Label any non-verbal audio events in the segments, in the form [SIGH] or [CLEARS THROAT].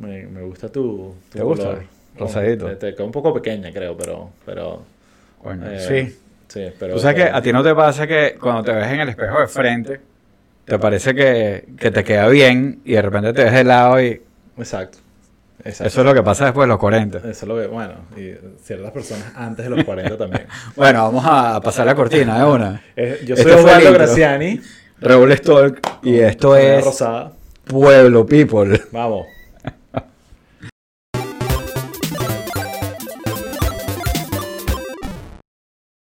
Me, me gusta tu, tu ¿Te gusta? color. Rosadito. Te, te queda un poco pequeña, creo, pero... pero Coño, eh, sí. Sí, pero... Tú sabes que pero- a ti no te pasa que cuando te ves en el espejo de frente, te parece que, que te queda bien y de repente te ves de lado y Exacto. Exacto. eso es lo que pasa después de los 40. Eso es lo que... Bueno, y ciertas personas antes de los 40 también. [LAUGHS] Bueno, vamos a pasar la cortina de una. Eh, yo Este soy el Osvaldo. Graciani. Raúl Stolk y esto es Rosada. Pueblo People. Vamos.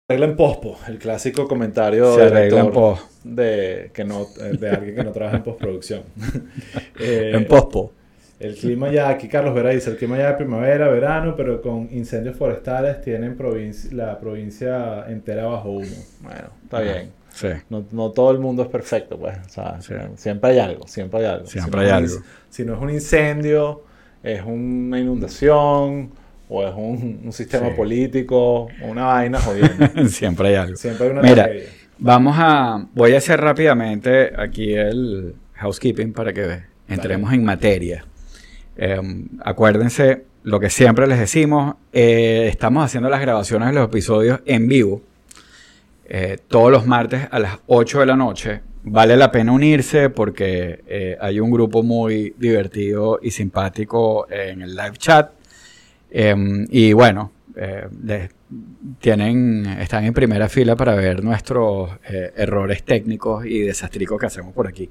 Arregla en pospo, el clásico comentario Se del arregla en pos. de que no eh, de alguien que no trabaja en postproducción. [LAUGHS] Eh, En pospo. el clima ya, aquí Carlos Vera dice, el clima ya de primavera, verano, pero con incendios forestales tienen provinci- la provincia entera bajo humo. Bueno, está bien. Sí. No, no todo el mundo es perfecto, pues. O sea, Sí. siempre hay algo, siempre hay algo. Siempre Si no hay algo. Si no es un incendio, es una inundación, o es un, un sistema Sí. político, una vaina jodiendo. [LAUGHS] Siempre hay algo. Siempre hay una Mira, tragedia. Vamos a. Voy a hacer rápidamente aquí el housekeeping para que entremos en materia. Eh, acuérdense lo que siempre les decimos: eh, estamos haciendo las grabaciones de los episodios en vivo eh, todos los martes a las 8 de la noche. Vale la pena unirse porque eh, hay un grupo muy divertido y simpático en el live chat. Em, y bueno, eh, les- tienen, están en primera fila para ver nuestros eh, errores técnicos y desastricos que hacemos por aquí.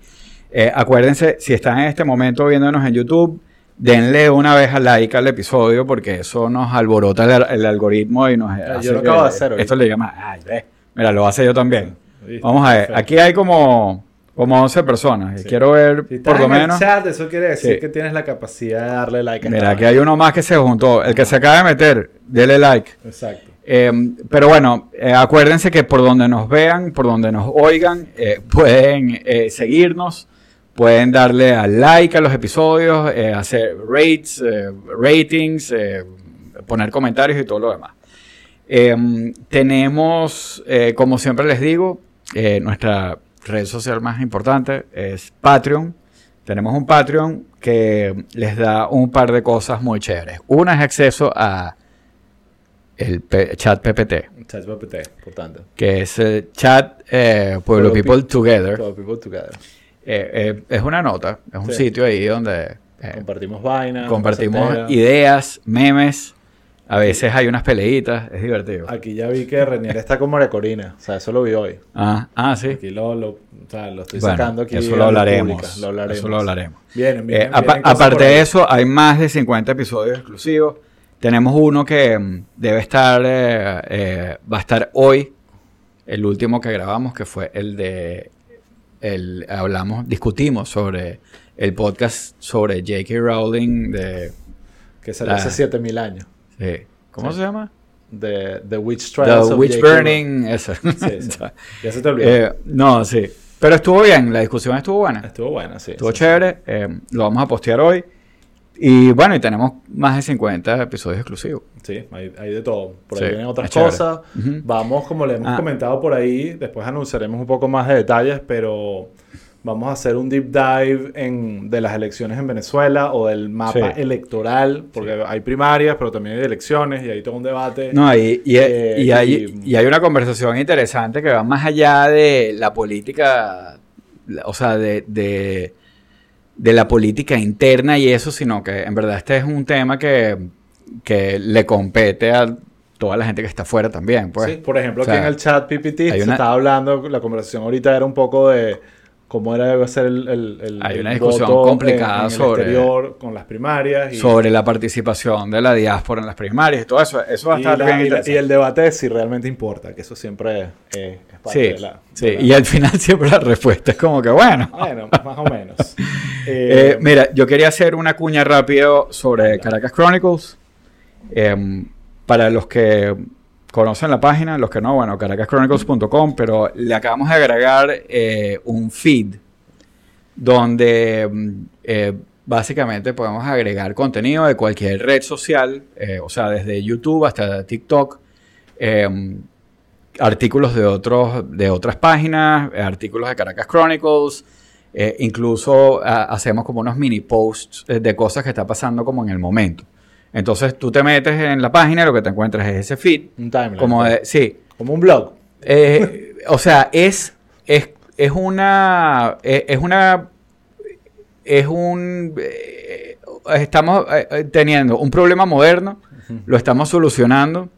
Eh, acuérdense, si están en este momento viéndonos en YouTube, denle una vez al like al episodio porque eso nos alborota el, el algoritmo y nos hace yo lo acabo de hacer Esto le llama, ay, ve, mira, lo hace yo también. Vamos a ver, aquí hay como, como 11 personas Sí. quiero ver Si por lo en menos... el chat, eso quiere decir Sí. que tienes la capacidad de darle like a Mira, aquí hay uno más que se juntó. El que se acaba de meter, dele like. Exacto. Eh, pero bueno, eh, acuérdense que por donde nos vean, por donde nos oigan, eh, pueden eh, seguirnos, pueden darle al like a los episodios, hacer rates, ratings, poner comentarios y todo lo demás. Eh, tenemos, como siempre les digo, nuestra red social más importante es Patreon. Tenemos un Patreon que les da un par de cosas muy chéveres. Una es acceso a el P- chat PPT, Chat GPT, por tanto. que es el chat eh, Pueblo Pueblo People Pe- Together. Todo people together. Eh, eh, es una nota, es un Sí. sitio ahí donde eh, Compartimos vainas. compartimos ideas, memes, a veces hay unas peleitas, es divertido. Aquí ya vi que Renier está María Corina. O sea, eso lo vi hoy. Ah, ah sí. Aquí lo, lo, o sea, lo estoy Bueno, sacando aquí. eso lo la hablaremos, pública. Lo hablaremos. Eso lo hablaremos. Bien, bien. Eh, apa- aparte de eso, hay más de 50 episodios exclusivos. Tenemos uno que mm, debe estar, eh, eh, va a estar hoy, el último que grabamos, que fue el de, el, hablamos, discutimos sobre el podcast sobre J.K. Rowling de, Que salió la- hace 7000 años. Sí, ¿cómo Sí. se llama? De The Witch The Trials. of Witch. Burning, eso. Sí, [LAUGHS] sí. Ya se te olvidó. Eh, no, sí. Pero estuvo bien, la discusión estuvo buena. Estuvo buena, sí. Estuvo sí, chévere, eh, lo vamos a postear hoy. Y bueno, y tenemos más de 50 episodios exclusivos. Sí, hay, hay de todo. Por ahí Sí, vienen otras cosas. Ujú. Vamos, como le hemos Ah. comentado por ahí, después anunciaremos un poco más de detalles, pero vamos a hacer un deep dive en, de las elecciones en Venezuela o del mapa Sí. electoral, porque hay primarias, pero también hay elecciones y hay todo un debate. No, y, y- Eh, y hay, y- hay una conversación interesante que va más allá de la política, o sea, de, de, de la política interna y eso, sino que en verdad este es un tema que, que le compete a toda la gente que está afuera también. Pues. Sí, por ejemplo, O sea, aquí en el chat PPT se una- estaba hablando, la conversación ahorita era un poco de cómo era debe ser el, el, el- Hay una discusión voto complicada en, en el sobre- exterior con las primarias y, sobre la participación de la diáspora en las primarias y todo eso. Eso va a y estar la- bien y la- y el debate de si realmente importa, que eso siempre eh, es parte Sí, de la... sí, de la- y al final [LAUGHS] siempre la respuesta es como que, bueno. Bueno, más o menos. [LAUGHS] Eh, Eh, mira, yo quería hacer una cuña rápido sobre Caracas Chronicles. Em, para los que conocen la página, los que no, bueno, caracaschronicles.com, pero le acabamos de agregar eh, un feed donde mm, eh, básicamente podemos agregar contenido de cualquier red social, eh, o sea, desde YouTube hasta TikTok. artículos de otros de otras páginas, artículos de Caracas Chronicles, incluso a- hacemos como unos mini posts de cosas que está pasando como en el momento. Entonces tú te metes en la página y lo que te encuentras es ese feed. Un timeline. Como de, sí, Como un blog. eh, [LAUGHS] o sea, es, es, es una. Es, es una. Es un. eh, estamos eh, eh, teniendo un problema moderno, lo estamos solucionando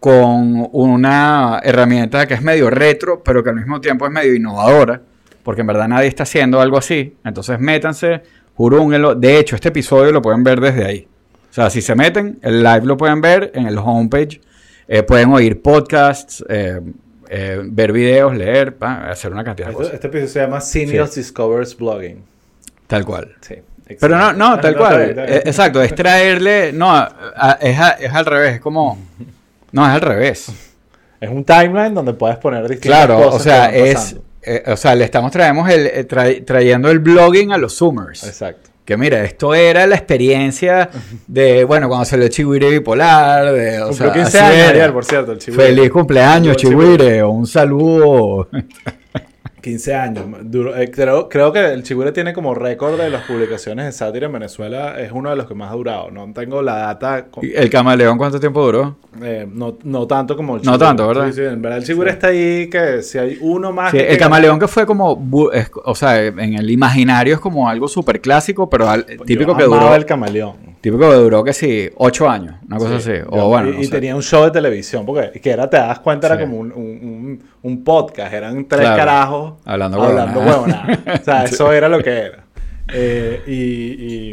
con una herramienta que es medio retro, pero que al mismo tiempo es medio innovadora, porque en verdad nadie está haciendo algo así. Entonces métanse, jurúnguenlo. De hecho, este episodio lo pueden ver desde ahí. O sea, si se meten, el live lo pueden ver en el homepage. Eh, pueden oír podcasts, eh, eh, ver videos, leer, pa, hacer una cantidad de cosas. este episodio se llama Seniors Discovers Blogging. Tal cual. Sí. Pero no, no, tal cual. Eh, exacto, es traerle. No, a- a- es, a- es al revés, es como. No, es al revés. Es un timeline donde puedes poner distintas Claro, cosas o sea, es. eh, o sea, le estamos traemos el, eh, tra- trayendo el blogging a los Zoomers. Exacto. Que mira, esto era la experiencia de, bueno, cuando salió Chihuire Bipolar. De, o Cumplió sea, 15 así años por cierto, el Chihuire. Feliz cumpleaños. Chihuire. Un saludo. 15 años. Duró- eh, creo, creo que el Chihuire tiene como récord de las publicaciones de sátira en Venezuela. Es uno de los que más ha durado. No tengo la data. con- ¿El camaleón cuánto tiempo duró? eh, no, no tanto como el No Chihuire. tanto, ¿verdad? Sí, sí, en verdad el Chihuire está ahí que si hay uno más... Que- el camaleón que fue como, es- o sea, en el imaginario es como algo súper clásico, pero al- típico Yo que duró, el camaleón. Típico que duró que sí, ocho años, una cosa Sí, así. yo- O bueno, y, no y sé. tenía un show de televisión, porque que era, te das cuenta, era Sí. como un, un- un- podcast, eran tres Claro. carajos Hablando hablando huevonada. huevonada. O sea, [LAUGHS] eso era lo que era. Eh, y,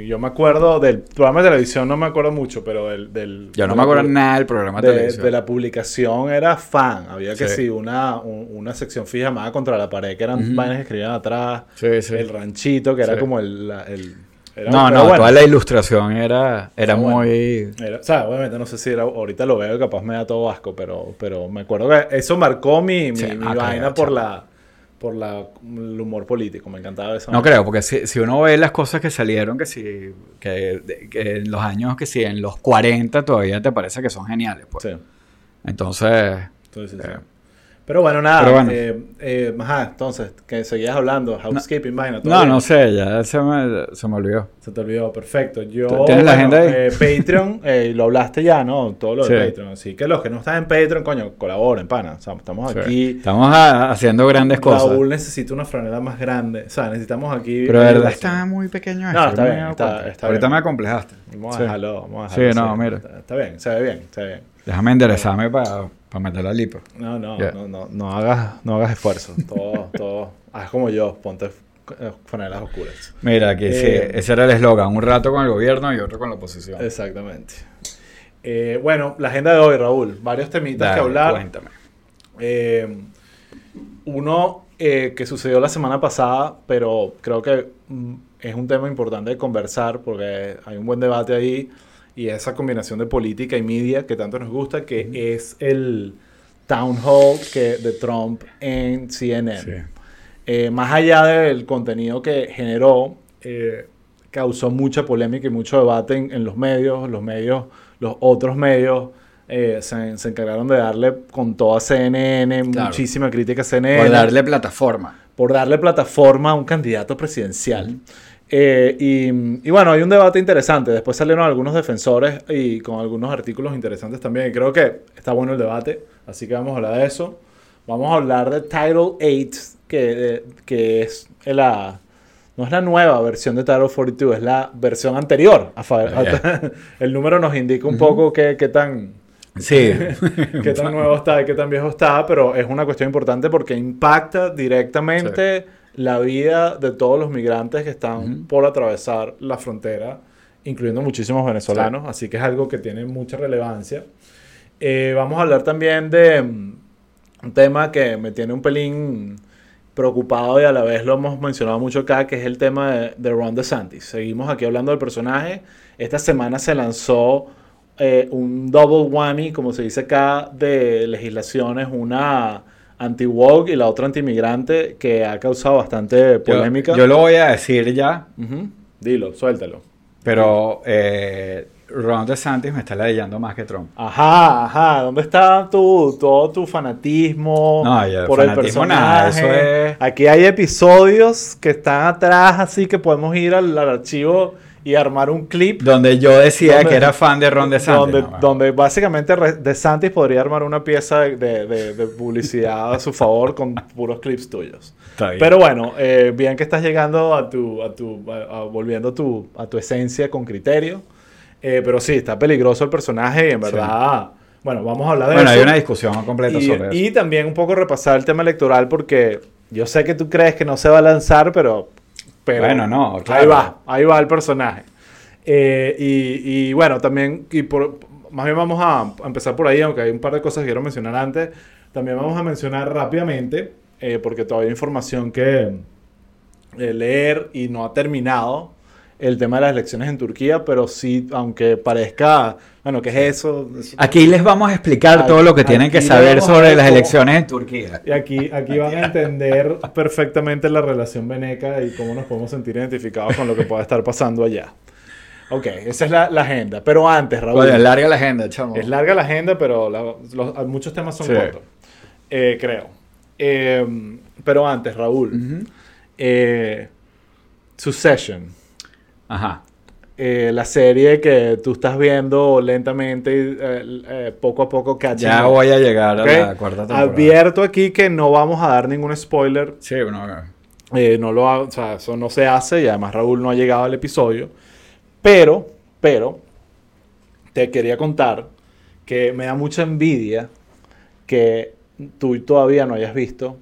y yo me acuerdo del programa de televisión, no me acuerdo mucho, pero del... del Yo no me acuerdo nada del programa de, de, televisión. de la publicación era fan. Había que Sí. sí, una, un- una sección fija llamada Contra la Pared, que eran Ujú. vainas que escribían atrás. Sí, sí. El ranchito, que era como el... la- el- era- no, no, bueno. toda la ilustración era, era bueno. muy... Era- o sea, obviamente no sé si era, ahorita lo veo y capaz me da todo asco, pero, pero me acuerdo que eso marcó mi, mi, Sí, mi ah, vaina por la por la, el humor político. Me encantaba eso. No creo, porque si, si uno ve las cosas que salieron, que si, que, que en los años, que si en los 40 todavía te parece que son geniales, pues. Sí, Entonces, sí, sí, sí. Pero bueno, nada. Pero bueno. eh, eh, ajá, entonces, que seguías hablando, housekeeping, vaina. todo no, bien. no sé, ya se me, se me olvidó. Se te olvidó, perfecto. Yo, ¿Tienes la agenda ahí? eh, Patreon, [LAUGHS] eh, lo hablaste ya, ¿no? Todo lo de Sí. Patreon. Así que los que no están en Patreon, coño, colaboren, pana. O sea, estamos Sí. aquí. Estamos a- haciendo grandes cosas. Raúl necesita una franela más grande. O sea, necesitamos aquí. Pero verdad está muy pequeño No, esto, está me he bien, está- está Ahorita bien. me acomplejaste. Vamos a Sí. dejarlo, vamos a Sí, dejarlo. no, mira. Está, está bien, se ve bien, se ve bien. Déjame enderezarme para meter la lipo. No, no, Ya. no, no, no hagas, no hagas esfuerzo. Todo, [LAUGHS] todo. Haz como yo, ponte eh, franelas oscuras. Mira, aquí Eh. sí, ese era el eslogan. Un rato con el gobierno y otro con la oposición. Exactamente. Eh, bueno, la agenda de hoy, Raúl. Varios temitas que Dale, hablar. Cuéntame. Eh, uno eh, que sucedió la semana pasada, pero creo que mm, es un tema importante de conversar porque hay un buen debate ahí y esa combinación de política y media que tanto nos gusta, que es el town hall que, de Trump en CNN. Sí. Eh, más allá del contenido que generó, eh, causó mucha polémica y mucho debate en, en los medios. Los medios, los otros medios, eh, se, se encargaron de darle con toda CNN, Claro. muchísima crítica a CNN, Por darle plataforma. por darle plataforma a un candidato presidencial. Eh, y, y bueno, hay un debate interesante. Después salieron algunos defensores y con algunos artículos interesantes también. Creo que está bueno el debate, así que vamos a hablar de eso. Vamos a hablar de Title 8, que, que es la... No es la nueva versión de Title 42, es la versión anterior. A Ya. [LAUGHS] el número nos indica un poco qué, qué tan, Sí. [LAUGHS] qué tan nuevo está y qué tan viejo está, pero es una cuestión importante porque impacta directamente la vida de todos los migrantes que están por atravesar la frontera, incluyendo muchísimos venezolanos, así que es algo que tiene mucha relevancia. Eh, vamos a hablar también de mm, un tema que me tiene un pelín preocupado y a la vez lo hemos mencionado mucho acá, que es el tema de, de Ron DeSantis. Seguimos aquí hablando del personaje. Esta semana se lanzó eh, un double whammy, como se dice acá, de legislaciones, una anti-woke y la otra anti-migrante, que ha causado bastante polémica. yo lo voy a decir ya, Ujú. Dilo, suéltalo. pero eh, Ron DeSantis me está leyendo más que Trump. Ajá, ajá. ¿Dónde está tu, todo tu fanatismo No, por el personaje? nada, eso es- Aquí hay episodios que están atrás, así que podemos ir al, al archivo y armar un clip Donde yo decía Donde- que era fan de Ron DeSantis. donde, no, bueno. donde básicamente DeSantis podría armar una pieza de, de- publicidad a su favor con puros clips tuyos. Está bien. Pero bueno, eh, bien que estás llegando a tu, a tu, a- a- volviendo a tu, a tu esencia con criterio. Eh, pero sí, está peligroso el personaje y en Sí. verdad, bueno, vamos a hablar de Bueno, eso. hay una discusión completa y, sobre eso. y también un poco repasar el tema electoral porque yo sé que tú crees que no se va a lanzar, pero, pero Bueno, no, ahí va, ahí va el personaje. Eh, y, y bueno, también, y por, más bien vamos a, a empezar por ahí, aunque hay un par de cosas que quiero mencionar antes. También vamos a mencionar rápidamente, eh, porque todavía hay información que eh, leer y no ha terminado el tema de las elecciones en Turquía, pero sí, aunque parezca, bueno, ¿qué es eso? Aquí les vamos a explicar Aquí- todo lo que tienen que saber sobre las elecciones en Turquía. Y aquí, aquí van a entender perfectamente la relación veneca y cómo nos podemos sentir identificados con lo que pueda estar pasando allá. Ok, esa es la, la agenda. Pero antes, Raúl. Oye, larga la agenda, chamo. Es larga la agenda, pero la- los- muchos temas son Sí. cortos. Eh, creo. Eh, pero antes, Raúl. Eh, Succession. Ajá. eh, la serie que tú estás viendo lentamente, y, eh, eh, poco a poco catching Ya up. voy a llegar a la cuarta temporada. Advierto aquí que no vamos a dar ningún spoiler Sí, bueno, no lo ha- o sea, eso no se hace y además Raúl no ha llegado al episodio. Pero, pero, te quería contar que me da mucha envidia que tú todavía no hayas visto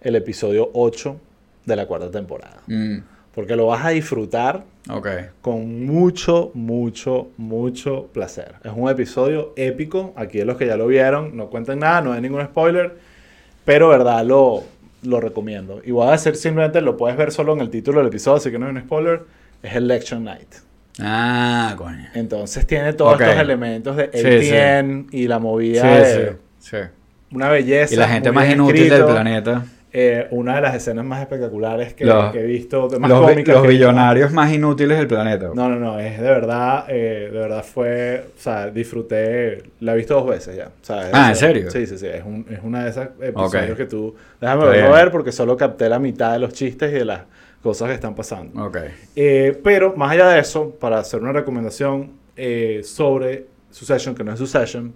el episodio 8 de la cuarta temporada. mm, Porque lo vas a disfrutar ok. con mucho, mucho, mucho placer. Es un episodio épico. Aquí los que ya lo vieron, no cuenten nada, no hay ningún spoiler. Pero, verdad, lo, lo recomiendo. Y voy a decir simplemente, lo puedes ver solo en el título del episodio, así que no hay un spoiler. Es Election Night. Ah, coño. Entonces tiene todos Ok. estos elementos de Sí, ATN y la movida Sí, de sí, sí. una belleza. Y la gente más inútil escrito. del planeta. Eh, una de las escenas más espectaculares que, Los- que he visto, de más Los, cómicas los que billonarios más inútiles del planeta. No, no, no, es de verdad, eh, de verdad fue, o sea, disfruté, la he visto dos veces ya. Ah, ¿en serio? Sí, sí, sí, es, un- es una de esas episodios que tú, déjame verlo ver porque solo capté la mitad de los chistes y de las cosas que están pasando. Ok. Eh, pero más allá de eso, para hacer una recomendación sobre Succession, que no es Succession,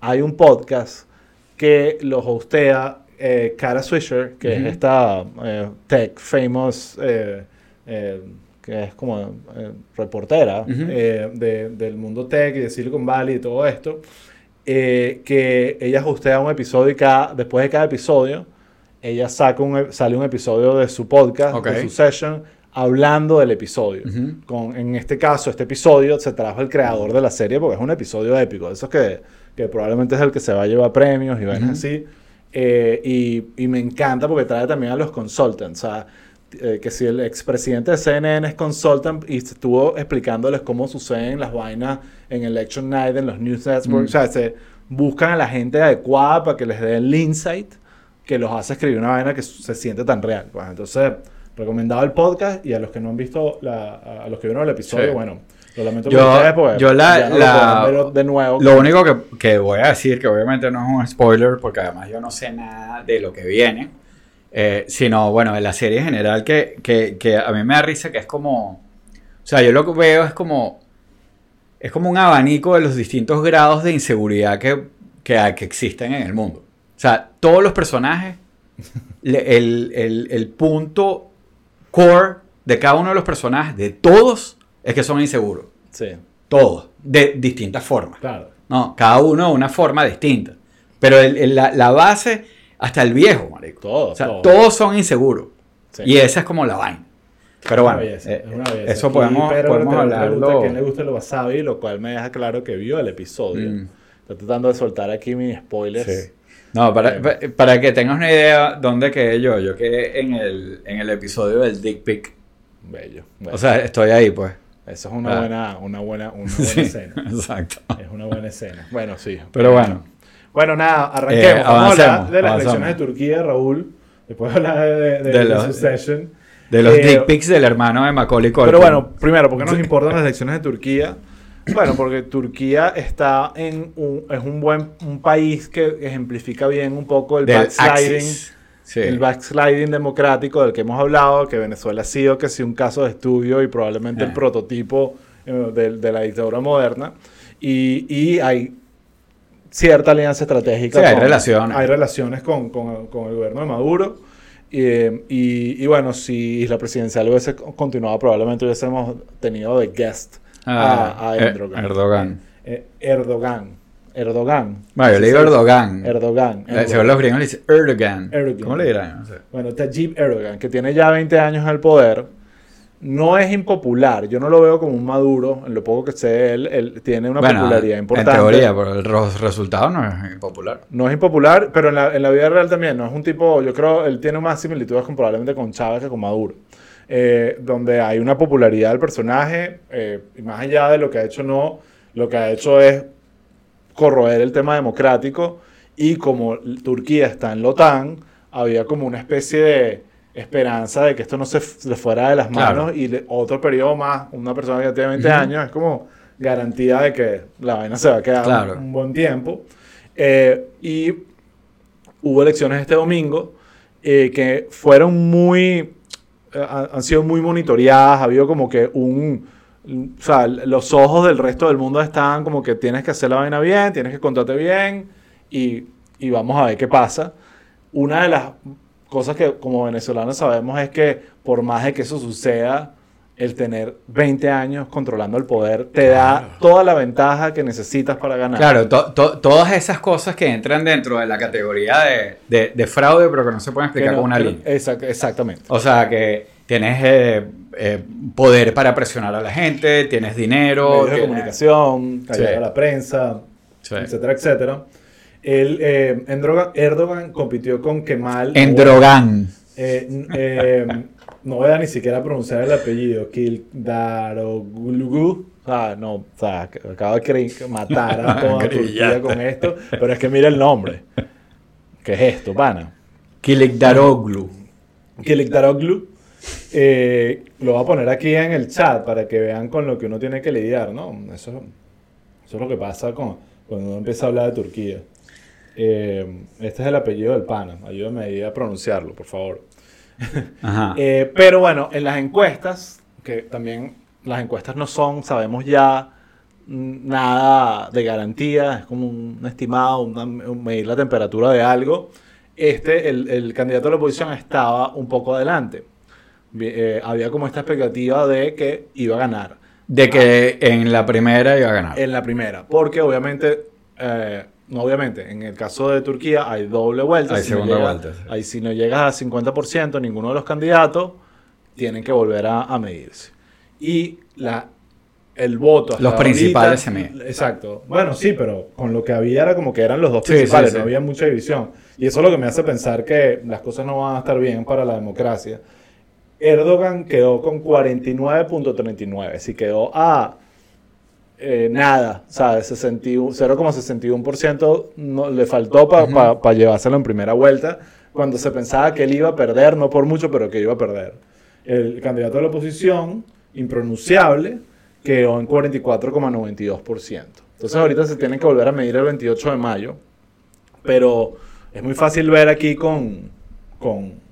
hay un podcast que lo hostea eh, Cara Swisher, que Ujú. es esta eh, tech famous, eh, eh, que es como eh, reportera Ujú. eh, de- del mundo tech y de Silicon Valley y todo esto, que ella hostea un episodio y cada, después de cada episodio, ella saca un, sale un episodio de su podcast, Ok. de su session, hablando del episodio. Ujú. Con, en este caso, este episodio se trajo el creador de la serie porque es un episodio épico. de Esos que, que probablemente es el que se va a llevar premios y vainas así. Eh, y, y me encanta porque trae también a los consultants. O sea, eh, que si el expresidente de CNN es consultant y estuvo explicándoles cómo suceden las vainas en Election Night, en los News Networks. Mm. O sea, se buscan a la gente adecuada para que les dé el insight que los hace escribir una vaina que se siente tan real. pues. entonces, recomendado el podcast y a los que no han visto, la, a los que vieron el episodio, Sí. bueno, lo lamento Yo- ustedes yo la- no la- lo de nuevo. Lo único que, que voy a decir, que obviamente no es un spoiler, porque además yo no sé nada de lo que viene, eh, sino, bueno, de la serie en general, que, que, que a mí me da risa, que es como, o sea, yo lo que veo es como, es como un abanico de los distintos grados de inseguridad que, que, que existen en el mundo. O sea, todos los personajes, [LAUGHS] el, el, el punto core de cada uno de los personajes, de todos, es que son inseguros. Sí, Todos, de distintas formas. claro. No, cada uno de una forma distinta. Pero el- el- la, la base, hasta el viejo, marico. Todo, O sea, todo. todos son inseguros. Sí. Y esa es como la vaina. Pero bueno, belleza, eh, es una belleza. eso podemos, Pedro podemos hablarlo. a le gusta el wasabi, lo cual me deja claro que vio el episodio. Mm. Estoy tratando de soltar aquí mis spoilers. Sí. No, para, Eh. pa- para que tengas una idea dónde quedé yo. Yo quedé en el, en el episodio del Dick Pic. Bello. bello. O sea, estoy ahí, pues. Eso es una Ah. buena, una buena, una buena [LAUGHS] Sí, escena. exacto. Es una buena escena. Bueno, sí. Pero bueno. Bueno, nada, arranquemos. Eh, Vamos a hablar de las elecciones de Turquía, Raúl. Después hablar de, de, de, De de los- Succession. De los Eh, Dick Pics del hermano de Macaulay Culkin. Pero bueno, primero, ¿por qué nos importan las elecciones de Turquía? Bueno, porque Turquía está en un, es un buen un país que ejemplifica bien un poco el Del backsliding, Axis. Sí. el backsliding democrático del que hemos hablado, que Venezuela ha sido que sí un caso de estudio y probablemente el Eh. prototipo eh, de, de la dictadura moderna. Y, y hay cierta alianza estratégica. Sí, hay relaciones. Hay relaciones con, con- con el gobierno de Maduro. Y, eh, y- y bueno, si la presidencial hubiese continuado, probablemente hubiésemos tenido de guest Ah, a, a Er- Erdogan. Erdogan. Eh, Erdogan. Erdogan. Bueno, yo le digo. Erdogan. Erdogan. Eh, Según los gringos le dicen Erdogan. Erdogan. ¿Cómo le dirán? No sé. Bueno, Tayyip Erdogan, que tiene ya 20 años en el poder, no es impopular. Yo no lo veo como un maduro. En lo poco que sé, él, él tiene una Bueno, popularidad importante. En teoría, pero el resultado no es impopular. No es impopular, pero en la, en la vida real también. No es un tipo, yo creo, él tiene más similitudes con, probablemente con Chávez que con Maduro. Eh, donde hay una popularidad del personaje, eh, y más allá de lo que ha hecho, no, lo que ha hecho es corroer el tema democrático. Y como Turquía está en la OTAN, había como una especie de esperanza de que esto no se le fuera de las Claro. manos y le- otro periodo más, una persona que tiene 20 años, es como garantía de que la vaina se va a quedar Claro. un, un buen tiempo. Eh, y hubo elecciones este domingo eh, que fueron muy, eh, han sido muy monitoreadas, ha habido como que un, o sea, los ojos del resto del mundo estaban como que tienes que hacer la vaina bien, tienes que contarte bien y, y vamos a ver qué pasa. Una de las cosas que como venezolanos sabemos es que por más de que eso suceda, el tener 20 años controlando el poder te da toda la ventaja que necesitas para ganar. Claro, to- to- todas esas cosas que entran dentro de la categoría de, de- de fraude, pero que no se pueden explicar no- con una línea. exact- exactamente. O sea, que tienes eh, eh, poder para presionar a la gente, tienes dinero. medios de tienes- comunicación, callar Sí. a la prensa, Sí. etcétera, etcétera. Él, eh, Erdogan compitió con Kemal. Endrogan. No voy a ni siquiera pronunciar el apellido. Kildaroglu. Ah, no, o sea, acabo de matar a [LAUGHS] toda Turquía con esto. Pero es que mira el nombre. ¿Qué es esto, pana? Kilikdaroglu. Kilikdaroglu. Eh, lo voy a poner aquí en el chat para que vean con lo que uno tiene que lidiar, ¿no? Eso, eso es lo que pasa con, cuando uno empieza a hablar de Turquía. Eh, este es el apellido del pana. Ayúdame ahí a pronunciarlo, por favor. Ajá. [LAUGHS] Eh, pero bueno, en las encuestas, que también las encuestas no son, sabemos ya, mm, nada de garantía, es como un estimado, una- un medir la temperatura de algo. Este, el, el candidato de la oposición estaba un poco adelante. Eh, había como esta expectativa de que iba a ganar De que en la primera iba a ganar. en la primera, porque obviamente, eh, no obviamente, en el caso de Turquía hay doble vuelta. Hay si no segunda llega- vuelta, sí. ahí si no llegas a 50%, ninguno de los candidatos tienen que volver a, a medirse. Y la, el voto. hasta Los principales se miden. Exacto. Bueno, sí, pero con lo que había era como que eran los dos principales, sí, sí. no había mucha división. Y eso es lo que me hace pensar que las cosas no van a estar bien para la democracia. Erdogan quedó con 49.39, si quedó a eh, nada, ¿sabes? 61 0,61% no, le faltó para llevárselo en primera vuelta, cuando se pensaba que él iba a perder, no por mucho, pero que iba a perder. El candidato de la oposición, impronunciable, quedó en 44,92%. Entonces ahorita se tienen que volver a medir el 28 de mayo, pero es muy fácil ver aquí con, con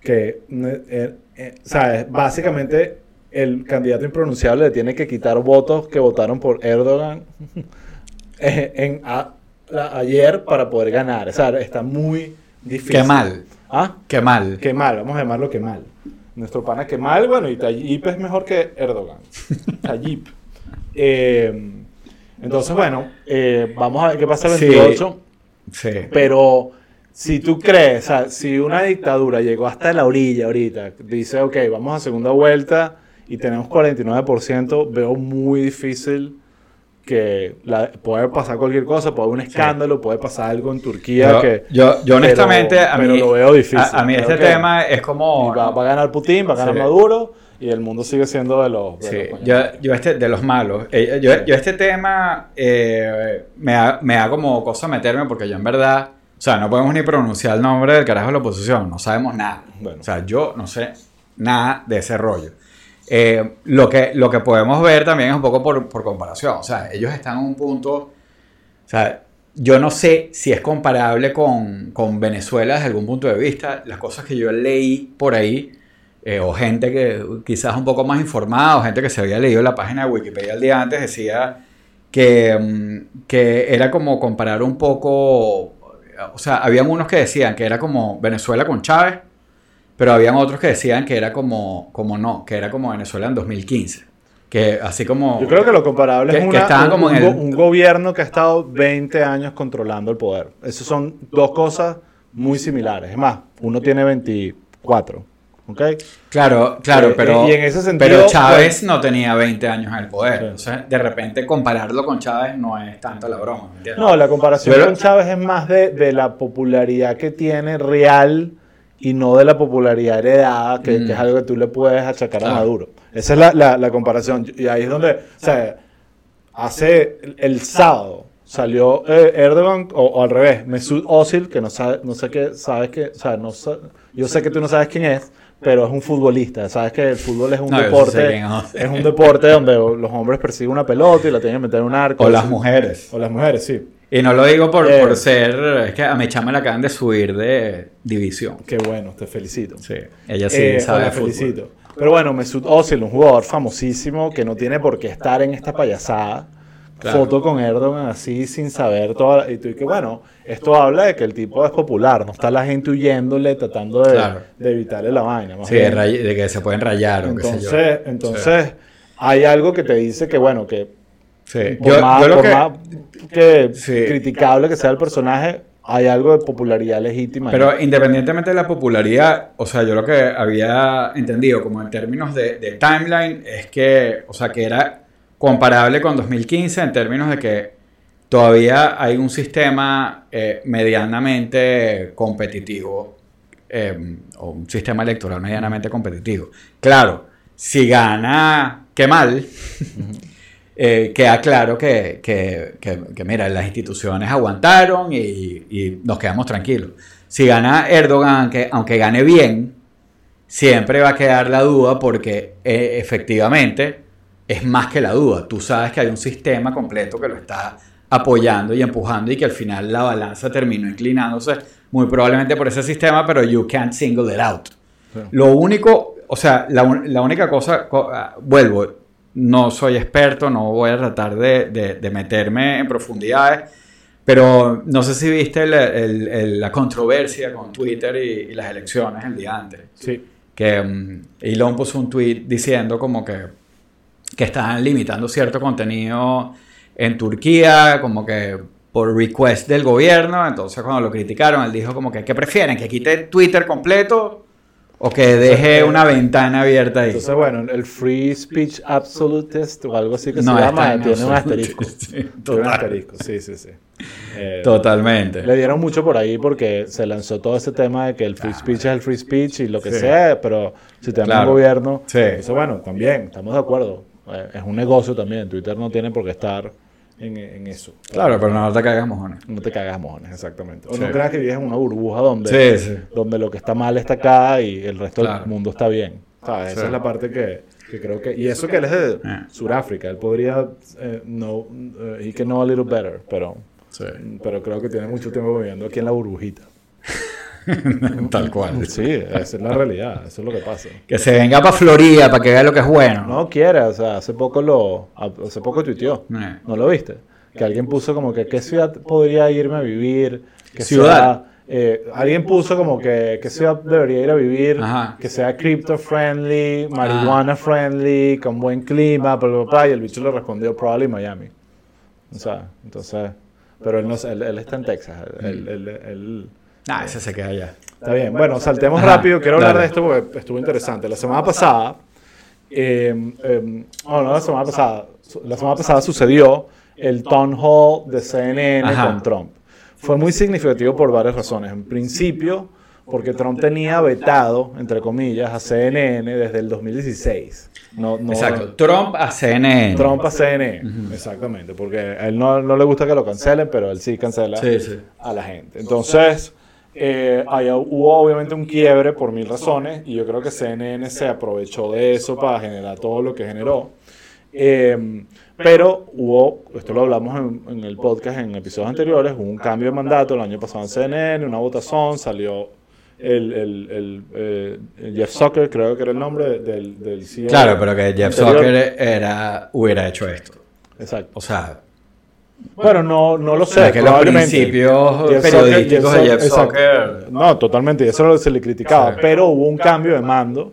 que, eh, eh, ¿sabes? Básicamente el candidato impronunciable le tiene que quitar votos que votaron por Erdogan [LAUGHS] eh, en, a- la- ayer para poder ganar. O sea, está muy difícil. Qué mal. ¿Ah? Qué mal. Qué mal, vamos a llamarlo que mal. Nuestro pana que mal, bueno, y Tayyip es mejor que Erdogan. [LAUGHS] Tayyip. Eh, entonces, bueno, eh, vamos a ver qué pasa el Sí. 28. Sí. Pero si tú crees, o sea, si una dictadura llegó hasta la orilla ahorita, dice, ok, vamos a segunda vuelta y tenemos 49%, veo muy difícil que la- puede pasar cualquier cosa, puede haber un escándalo, puede pasar algo en Turquía Yo, que... yo, yo honestamente, pero- a pero mí, lo veo difícil. A, a mí este tema es como... va, va a ganar Putin, va a ganar Sí. Maduro y el mundo sigue siendo de los... de Sí, los yo, yo este, de los malos. Eh, yo, yo este tema eh, me, da, me da como cosa meterme porque yo en verdad, o sea, no podemos ni pronunciar el nombre del carajo de la oposición, no sabemos nada. Bueno. O sea, yo no sé nada de ese rollo. Eh, lo, que, lo que podemos ver también es un poco por, por comparación. O sea, ellos están en un punto. O sea, yo no sé si es comparable con, con, Venezuela desde algún punto de vista. Las cosas que yo leí por ahí, eh, o gente que quizás un poco más informada, o gente que se había leído la página de Wikipedia el día antes, decía que, mm, que era como comparar un poco. O sea, habían unos que decían que era como Venezuela con Chávez, pero habían otros que decían que era como, como no, que era como Venezuela en 2015. Que así como... Yo creo que lo comparable es una, un, un, gobierno que ha estado 20 años controlando el poder. Esas son dos cosas muy similares. Es más, uno tiene 24. ¿Ok? Claro, claro, eh, pero, y en ese sentido, pero Chávez pues, no tenía 20 años en el poder. Entonces, de repente, compararlo con Chávez no es tanto la broma. No, la comparación con Chávez es más de, de la popularidad que tiene real y no de la popularidad heredada, que, es mm. algo que tú le puedes achacar a Maduro. Esa es la, la, comparación. Y ahí es donde, o sea, hace el, sábado salió eh, Erdogan, o, al revés, Mesut Özil, que no, sabe, no sé qué, sabes que, o sea, no, yo sé que tú no sabes quién es, pero es un futbolista. Sabes que el fútbol es un deporte, es un deporte donde los hombres persiguen una pelota y la tienen que meter en un arco. O las mujeres. O las mujeres, sí. Y no lo digo por, por eh, ser. Es que a me me la acaban de subir de división. Qué bueno, te felicito. Sí, ella sí eh, sabe. Te felicito. Pero bueno, Mesut Özil, un jugador famosísimo que no tiene por qué estar en esta payasada. Foto con Erdogan así sin saber toda. Y tú que bueno, esto habla de que el tipo es popular, no está la gente huyéndole tratando de, de evitarle la vaina. sí, de, que se pueden rayar. Entonces, o qué sé yo. entonces hay algo que te dice que bueno, que Sí. Por, yo, más, lo que, criticable que sea el personaje, hay algo de popularidad legítima. Pero independientemente de la popularidad, o sea, yo lo que había entendido como en términos de, timeline es que, o sea, que era comparable con 2015 en términos de que todavía hay un sistema eh, medianamente competitivo, eh, o un sistema electoral medianamente competitivo. Claro, si gana, qué mal. [LAUGHS] eh, queda claro que, que, que, mira, las instituciones aguantaron y, nos quedamos tranquilos. Si gana Erdogan, que, aunque gane bien, siempre va a quedar la duda porque eh, efectivamente es más que la duda. Tú sabes que hay un sistema completo que lo está apoyando y empujando y que al final la balanza terminó inclinándose muy probablemente por ese sistema, pero you can't single it out. Lo único, o sea, la, la única cosa, ah, vuelvo, no soy experto, no voy a tratar de, meterme en profundidades, pero no sé si viste la controversia con Twitter y, las elecciones el día antes. Sí. Que um, Elon puso un tweet diciendo como que, que estaban limitando cierto contenido en Turquía, como que por request del gobierno, entonces cuando lo criticaron, él dijo como que, ¿qué prefieren? ¿Que quite Twitter completo o que deje una ventana abierta ahí. Entonces, bueno, el Free Speech Absolutist o algo así que se llama, tiene un asterisco. [LAUGHS] Sí, tiene un asterisco, sí, sí, sí. Eh, Totalmente. Le dieron mucho por ahí porque se lanzó todo ese tema de que el free speech es el free speech y lo que sea, pero si tenemos un gobierno. Sí. Entonces, bueno, también, estamos de acuerdo. Eh, es un negocio también. Twitter no tiene por qué estar en, eso. Claro, pero no te cagas mojones. No te cagas mojones, exactamente. O no creas que vives en una burbuja donde, donde lo que está mal está acá y el resto del mundo está bien. ¿Sabes? Esa es la parte que, que, creo que... Y eso que él es de eh. Sudáfrica, él podría... Eh, no, eh, he can know a little better, pero... Pero creo que tiene mucho tiempo viviendo aquí en la burbujita. [LAUGHS] Tal cual. Sí, esa es la realidad, eso es lo que pasa. Que se venga para Florida para que vea lo que es bueno. No quiere, o sea, hace poco lo hace poco tuiteó. Eh. ¿No lo viste? Que alguien puso como que qué ciudad podría irme a vivir, qué ciudad, eh, alguien puso como que qué ciudad debería ir a vivir, que sea crypto friendly, marihuana friendly, con buen clima, bla, bla, bla, y el bicho le respondió probably Miami. O sea, entonces, pero él no él, él está en Texas, él, él, él Ah, ese se queda allá. Está bien. Bueno, saltemos rápido. Quiero hablar de esto porque estuvo interesante. La semana pasada, eh, eh, no, no la semana pasada, la semana pasada sucedió el town hall de CNN con Trump. Fue muy significativo por varias razones. En principio, porque Trump tenía vetado, entre comillas, a CNN desde el 2016. No, Exacto, Trump a CNN. Trump a CNN, exactamente, porque a él no, no, le gusta que lo cancelen, pero él sí cancela a la gente. Entonces, eh, ahí hubo obviamente un quiebre por mil razones y yo creo que CNN se aprovechó de eso para generar todo lo que generó. Eh, pero hubo, esto lo hablamos en, en, el podcast en episodios anteriores, hubo un cambio de mandato el año pasado en CNN, una votación, salió el, el, el, eh, Jeff Zucker, creo que era el nombre del, del CEO. Claro, pero que Jeff Zucker era, hubiera hecho esto. Exacto. O sea, bueno, no, no lo sé. que los principios periodísticos de Jeff Zucker. No, totalmente, y eso se le criticaba. Pero hubo un cambio de mando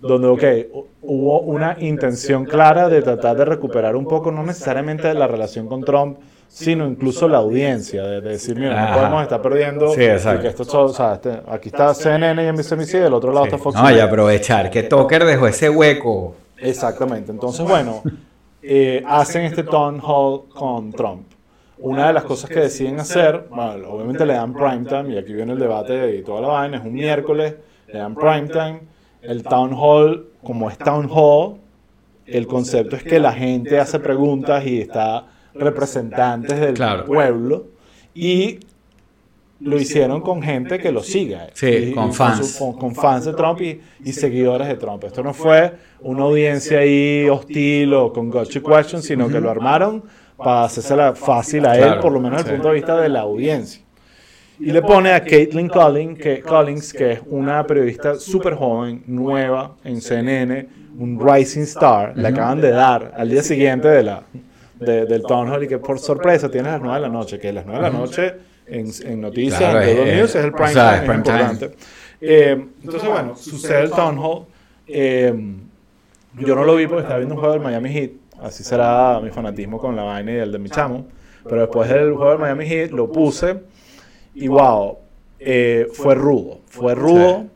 donde, ok, hubo una intención clara de tratar de recuperar un poco, no necesariamente la relación con Trump, sino incluso la audiencia, de, decir, mira, no podemos estar perdiendo. Sí, exacto. Esto, o sea, este, aquí está CNN y MSNBC, del otro lado está Fox No, y aprovechar que Tucker dejó ese hueco. Exactamente. Entonces, bueno, eh, hacen este town hall con Trump. Una de las cosas que deciden hacer, bueno, obviamente le dan prime time, y aquí viene el debate y toda la vaina, es un miércoles, le dan prime time. El town hall, como es town hall, el concepto es que la gente hace preguntas y está representantes del pueblo y lo hicieron con gente que lo siga. Sí, con fans. Con, fans de Trump y, y, seguidores de Trump. Esto no fue una audiencia ahí hostil o con gotcha questions, sino que lo armaron para hacérsela fácil a él, por lo menos desde el punto de vista de la audiencia. Y le pone a Caitlin Collins, que, Collins, que es una periodista súper joven, nueva en CNN, un rising star, le acaban de dar al día siguiente de la, del Town Hall y que por sorpresa tiene las 9 de la noche, que las 9 de la noche en, en noticias, en todo News, es el prime, time, es importante. Eh, entonces, bueno, sucede el Town Hall. Eh, yo no lo vi porque estaba viendo un juego del Miami Heat, así será mi fanatismo con la vaina y el de mi chamo, pero después del juego del Miami Heat lo puse y wow, eh, fue rudo, fue rudo.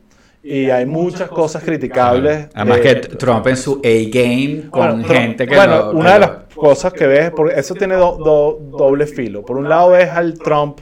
Y hay muchas cosas criticables. Además que Trump en su A-game con gente que... Bueno, una de las cosas que ves, porque eso tiene doble filo. Por un lado ves al Trump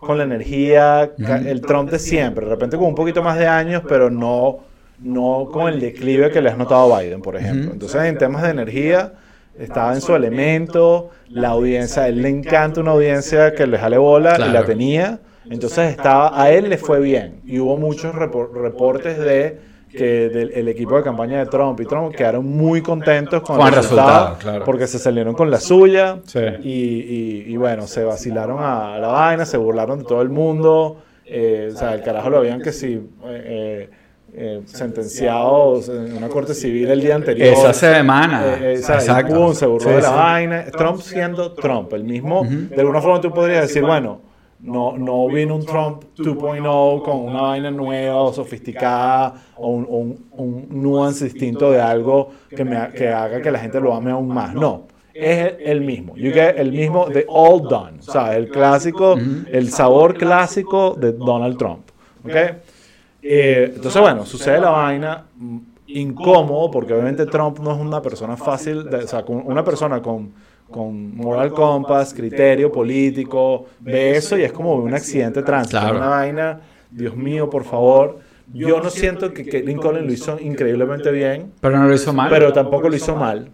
con la energía, el Trump de siempre, de repente con un poquito más de años, pero no, no con el declive que le has notado a Biden, por ejemplo. Entonces en temas de energía estaba en su elemento, la audiencia, a él le encanta una audiencia que le jale bola y la tenía. Entonces estaba, a él le fue bien y hubo muchos reportes de que el equipo de campaña de Trump y Trump quedaron muy contentos con, el resultado, porque se salieron con la suya y, bueno, se vacilaron a la vaina, se burlaron de todo el mundo, eh, o sea, el carajo lo habían que si... Eh, eh, sentenciado en una corte civil el día anterior. Esa semana. Exacto. se burló de la vaina. Trump siendo Trump, el mismo. De alguna forma tú podrías decir, bueno, no, no vino un Trump 2.0 con una vaina nueva o sofisticada o un, un, nuance distinto de algo que, me, que haga que la gente lo ame aún más. No, es el mismo. You get el mismo de All Done. O sea, el clásico, el sabor clásico de Donald Trump. ¿okay? Eh, entonces, bueno, sucede la vaina incómodo porque obviamente Trump no es una persona fácil, de, o sea, una persona con con moral compass, criterio político, ve eso y es como un accidente tránsito, una vaina, Dios mío, por favor. Yo no siento que, Lincoln lo hizo increíblemente bien. Pero no lo hizo mal. Pero tampoco lo hizo mal.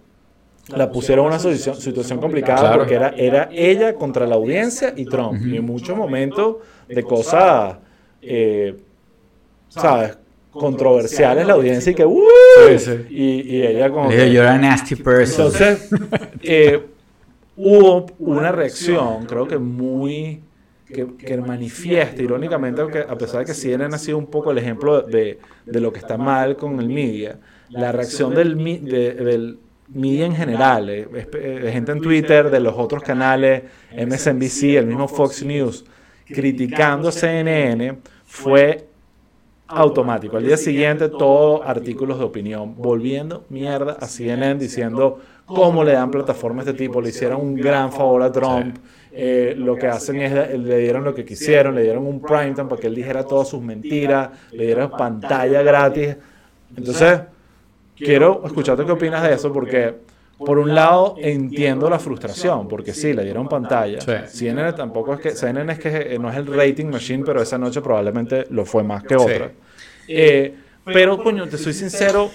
La pusieron en una situación, situación complicada porque era, era ella contra la audiencia y Trump. Y en muchos momentos de cosas, eh, ¿sabes? controversiales la audiencia y que ¡uh! Y, ella como you're a nasty person entonces eh, hubo una reacción, creo que muy que, manifiesta irónicamente, aunque a pesar de que CNN ha sido un poco el ejemplo de, de lo que está mal con el media, la reacción del, del media en general, eh, de gente en Twitter, de los otros canales, MSNBC, el mismo Fox News, criticando a CNN, fue automático. Al día siguiente, todos artículos de opinión, volviendo mierda a CNN diciendo cómo le dan plataformas de este tipo. Le hicieron un gran favor a Trump. Eh, lo que hacen es, le dieron lo que quisieron, le dieron un prime time para que él dijera todas sus mentiras, le dieron pantalla gratis. Entonces, quiero escucharte qué opinas de eso, porque por un lado entiendo la frustración, porque sí, le dieron pantalla. CNN tampoco es que, CNN es que no es el rating machine, pero esa noche probablemente lo fue más que otra. Eh, pero, coño, te soy sincero,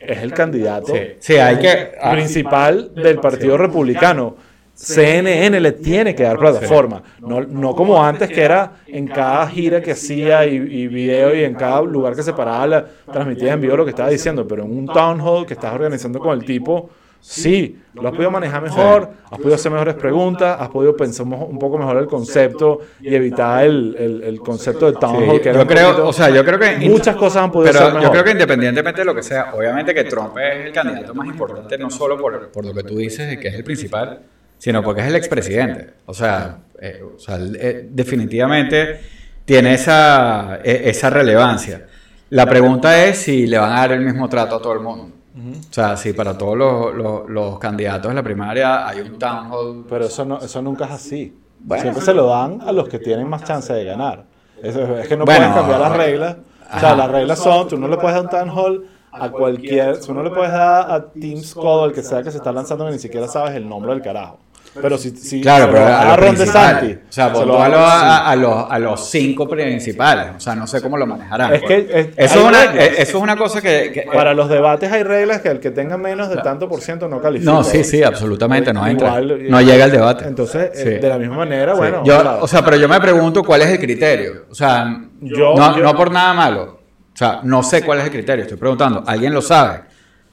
es el candidato sí. hay que, principal del Partido Republicano. CNN le tiene que dar plataforma. No, no como antes que era en cada gira que hacía y, y video y en cada lugar que se paraba, la, transmitía en vivo lo que estaba diciendo, pero en un town hall que estás organizando con el tipo, sí, lo has podido manejar mejor, has podido hacer mejores preguntas, has podido pensar un poco mejor el concepto y evitar el, el, el concepto de town Sí, hall. Que era yo un creo, poquito- o sea, yo creo que muchas cosas han podido ser Pero mejor. yo creo que independientemente de lo que sea, obviamente que Trump es el candidato más importante, no solo por, por lo que tú dices de que es el principal, sino porque es el expresidente. O sea, eh, o sea, eh, definitivamente tiene esa, eh, esa relevancia. La pregunta es si le van a dar el mismo trato a todo el mundo. O sea, si para todos los, los- los candidatos de la primaria hay un town hall. Pero eso, no, eso nunca es así. Bueno. Siempre se lo dan a los que tienen más chance de ganar. Eso es, es que no Bueno, pueden cambiar las reglas. O sea, las reglas son, tú no le puedes dar un town hall a cualquier, tú no le puedes dar a Team Scott, al que sea que se está lanzando, que ni siquiera sabes el nombre del carajo. Pero si, si Claro, pero a los Ron. DeSantis, O sea, votó a, los, sí. a, a los, a los cinco principales. O sea, no sé cómo lo manejarán. Es que, es- eso, es una, eh, eso es una cosa que... que- Para los debates hay reglas que el que tenga menos de tanto por ciento no califica. no, sí, sí, absolutamente, no entra. Igual, no llega al debate. Entonces, Sí. eh, de la misma manera, Sí. bueno. Yo, claro. o sea, pero yo me pregunto cuál es el criterio. O sea, Yo- no, yo- no por nada malo. O sea, no sé cuál es el criterio. Estoy preguntando. ¿Alguien lo sabe?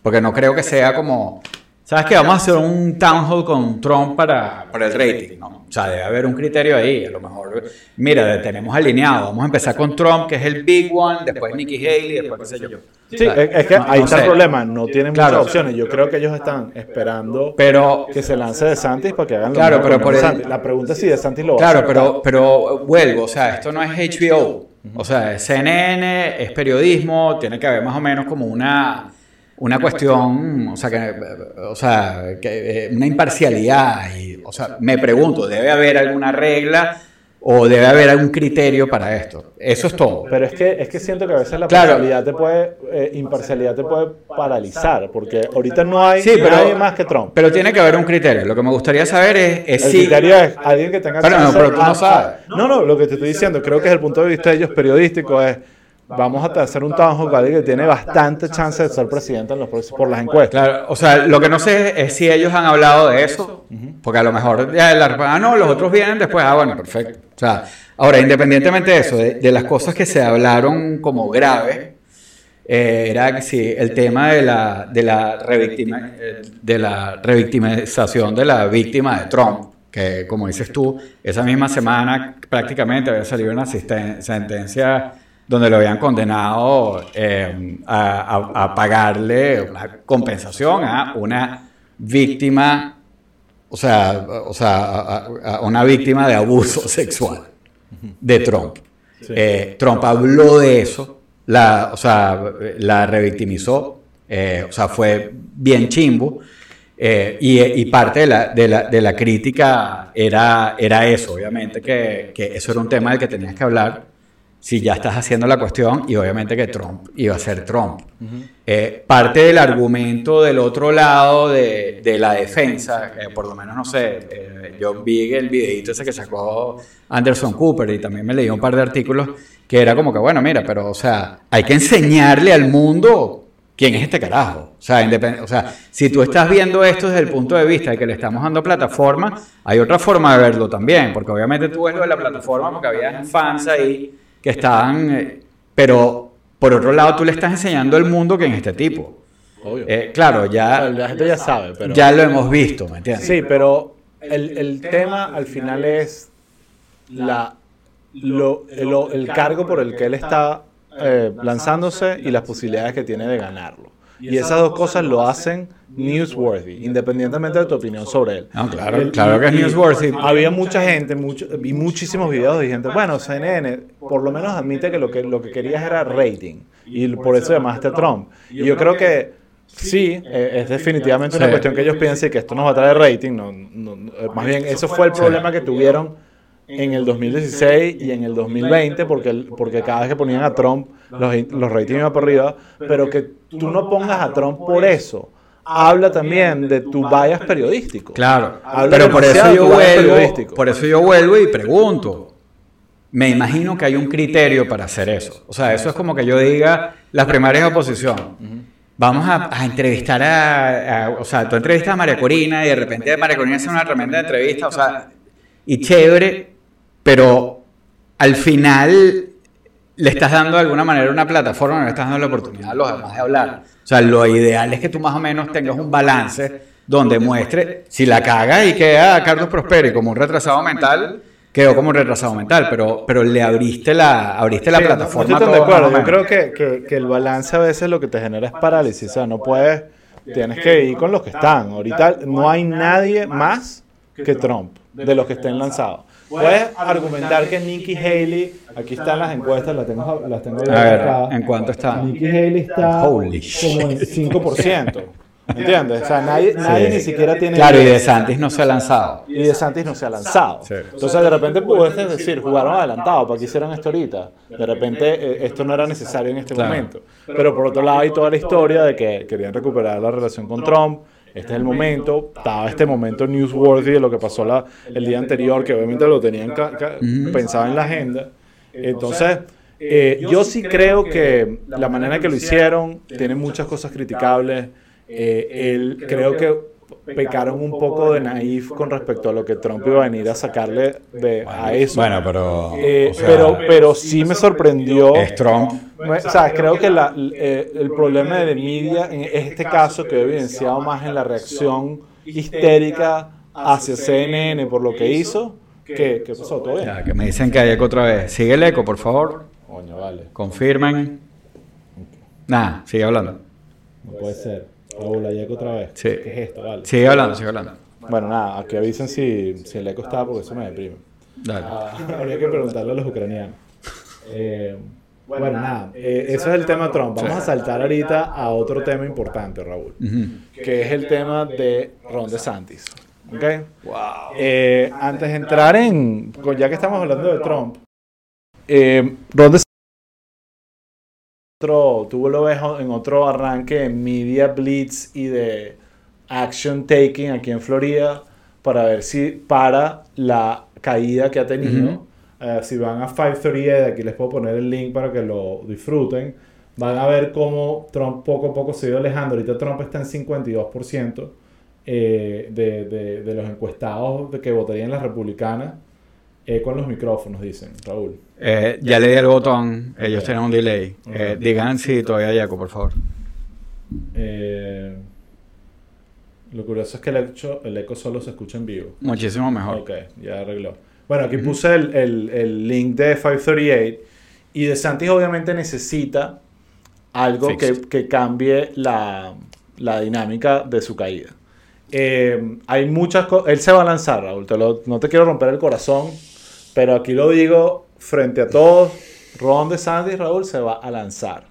Porque no creo que sea como... ¿Sabes qué? Vamos a hacer un town hall con Trump para, para el rating. ¿no? O sea, debe haber un criterio ahí. A lo mejor, mira, tenemos alineado. Vamos a empezar con Trump, que es el big one. Después Nikki Haley, después qué sé yo. Sí, O sea, es, que ahí no está sé. el problema, no tienen Claro. muchas opciones. Yo creo que ellos están esperando Pero que se lance De Santis para que hagan lo Claro, pero por el-. La pregunta es si De Santis lo va a Claro, hacer. pero, pero vuelvo, o sea, esto no es HBO, o sea, es CNN, es periodismo, tiene que haber más o menos como una, una cuestión, o sea, que, o sea, que, eh, una imparcialidad, y, o sea, me pregunto, ¿debe haber alguna regla o debe haber algún criterio para esto? Eso es todo. Pero es que, es que siento que a veces la Claro. parcialidad te puede, eh, imparcialidad te puede paralizar, porque ahorita no hay Sí, pero- nadie más que Trump. Pero tiene que haber un criterio. Lo que me gustaría saber es, es El si... criterio es alguien que tenga Pero no, pero tú no sabes. No, no, lo que te estoy diciendo, creo que desde el punto de vista de ellos periodístico es vamos a hacer un town hall que tiene bastante chance de ser presidente en los próximos- por las encuestas. Claro, o sea, lo que no sé es si ellos han hablado de eso, porque a lo mejor ya la ah, no, los otros vienen después, ah, bueno, perfecto. O sea, ahora, independientemente de eso, de, de las cosas que se hablaron como graves, eh, era que sí, el tema de la, de, la revictima- de la revictimización de la víctima de Trump, que como dices tú, esa misma semana prácticamente había salido una sentencia donde lo habían condenado eh, a, a- a pagarle una compensación a una víctima, o sea, o sea a, una víctima de abuso sexual de Trump. Eh, Trump habló de eso, la, o sea, la revictimizó, eh, o sea, fue bien chimbo. eh, y, y parte de la, de la, de la crítica era, era eso, obviamente, que, que eso era un tema del que tenías que hablar si ya estás haciendo la cuestión y obviamente que Trump iba a ser Trump. Eh, parte del argumento del otro lado de, de la defensa, eh, por lo menos no sé, eh, yo vi el videito ese que sacó Anderson Cooper y también me leí un par de artículos que era como que, bueno, mira, pero o sea, hay que enseñarle al mundo quién es este carajo. O sea, o sea, si tú estás viendo esto desde el punto de vista de que le estamos dando plataforma, hay otra forma de verlo también, porque obviamente tú ves lo de la plataforma porque había fans ahí que estaban, eh, pero por otro lado tú le estás enseñando al mundo quién es este tipo. Obvio. Eh, claro, ya, la gente ya sabe, pero... ya lo hemos visto, ¿me entiendes? Sí, pero el, el tema al final es la, lo- el, el cargo por el que él está eh, lanzándose y las posibilidades que tiene de ganarlo. Y esas dos cosas lo hacen newsworthy, independientemente de tu opinión sobre él. No, claro, El- claro que es newsworthy. Había mucha gente, mucho, vi muchísimos videos de gente, bueno, CNN por lo menos admite que lo que, lo que querías era rating y por eso llamaste a Trump. Y yo creo que sí, eh, es definitivamente una Sí. cuestión que ellos piensen que esto nos va a traer rating. No, no- no, más bien, eso fue el problema que tuvieron en el 2016 y en el 2020, porque, el- porque cada vez que ponían a Trump, los, los ratings iban por arriba, pero que tú no pongas a Trump por eso. Habla también de tu bias periodístico. Claro, Habla pero por eso yo vuelvo, por eso yo vuelvo y pregunto. Me imagino que hay un criterio para hacer eso. O sea, eso es como que yo diga las primarias de oposición. vamos a, a entrevistar a, a- O sea, tú entrevistas a María Corina y de repente María Corina hace una tremenda entrevista, o sea, y chévere, pero al final le estás dando de alguna manera una plataforma, no le estás dando la oportunidad a los demás de hablar. O sea, lo ideal es que tú más o menos tengas un balance donde muestre, si la caga y queda Carlos Prosperi como un retrasado mental, quedó como un retrasado mental, pero, pero le abriste la, abriste la Sí, plataforma. No, a estoy tan de acuerdo. Yo creo que, que- que el balance a veces lo que te genera es parálisis. O sea, no puedes. Tienes que ir con los que están. Ahorita no hay nadie más que Trump de los que estén lanzados. Puedes argumentar que Nikki Haley, aquí están las encuestas, las tengo, las tengo A ver, acá. ¿en cuánto está? Nikki Haley está Holy como en 5%. ¿Entiendes? O sea, nadie, nadie ni siquiera tiene. Claro, y De Santis no se ha lanzado. Y De Santis no se ha lanzado. Sí. Entonces, de repente puedes decir, jugaron adelantado, ¿para qué hicieron esto ahorita? De repente, eh, esto no era necesario en este Claro. momento. Pero por otro lado, hay toda la historia de que querían recuperar la relación con Trump. Este es el momento. Estaba este momento newsworthy de lo que pasó la, el día anterior, que obviamente lo tenían ca- ca- pensado en la agenda. Entonces, eh, yo sí creo que la manera en que lo hicieron tiene muchas cosas criticables. Eh, él, creo que pecaron un poco de naif con respecto a lo que Trump iba a venir a sacarle de, a eso. Bueno, pero. Eh, o sea, pero, pero sí me sorprendió. Es Trump. Me- O sea, creo que la- eh, el problema de media en este caso quedó evidenciado más en la reacción histérica hacia CNN por lo que hizo. ¿Qué, qué pasó? ¿Todo bien? Ya, que me dicen que hay eco otra vez. Sigue el eco, por favor. Coño, vale. Confirmen. Nada, sigue hablando. No puede ser. Raúl, hay eco otra vez. Sí. ¿Qué es esto? Vale. Sigue hablando, sigue hablando. Bueno, nada, aquí avisen si, si el eco está porque eso me deprime. Dale. Ah, [LAUGHS] habría que preguntarle a los ucranianos. Eh, bueno, nada, eh, eso es el tema Trump. Vamos a saltar ahorita a otro tema importante, Raúl, que es el tema de Ron DeSantis. ¿Ok? Eh, antes de entrar en, ya que estamos hablando de Trump, eh, Ron DeSantis otro, tú lo ves en otro arranque de Media Blitz y de Action Taking aquí en Florida para ver si para la caída que ha tenido. Eh, si van a 538, aquí les puedo poner el link para que lo disfruten. Van a ver cómo Trump poco a poco se ha ido alejando. Ahorita Trump está en 52% eh, de, de- de los encuestados que votarían las republicanas eh, con los micrófonos, dicen, Raúl. Eh, ya le di el botón, ellos tienen un delay. Eh, digan si todavía hay eco, por favor. Eh, lo curioso es que el eco, el eco solo se escucha en vivo. Muchísimo mejor. Ok, ya arregló. Bueno, aquí puse el, el- el link de 538 y de Santis obviamente necesita algo que, que cambie la, la dinámica de su caída. Eh, hay muchas cosas. Él se va a lanzar, Raúl. te lo- no te quiero romper el corazón, pero aquí lo digo frente a todos. Ron DeSantis, Raúl, se va a lanzar.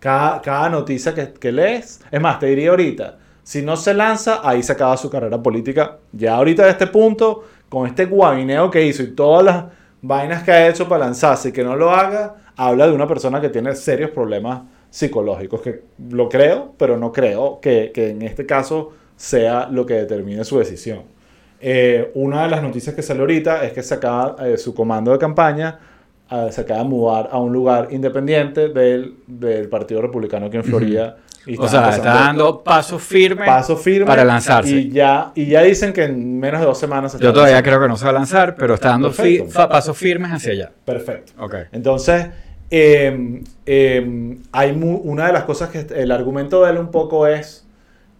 Cada, cada noticia que, que lees, es más, te diría ahorita, si no se lanza, ahí se acaba su carrera política. Ya ahorita de este punto, con este guabineo que hizo y todas las vainas que ha hecho para lanzarse y que no lo haga, habla de una persona que tiene serios problemas psicológicos, que lo creo, pero no creo que, que en este caso sea lo que determine su decisión. Eh, una de las noticias que sale ahorita es que se acaba, eh, su comando de campaña eh, se acaba de mudar a un lugar independiente del, del Partido Republicano aquí en Florida. y O sea, está dando pasos firmes paso firme para lanzarse. Y ya, y ya dicen que en menos de dos semanas se Yo todavía lanzando. creo que no se va a lanzar, pero está dando fi- pasos firmes hacia allá. Perfecto. Ok. Entonces, eh, eh, hay una de las cosas que el argumento de él un poco es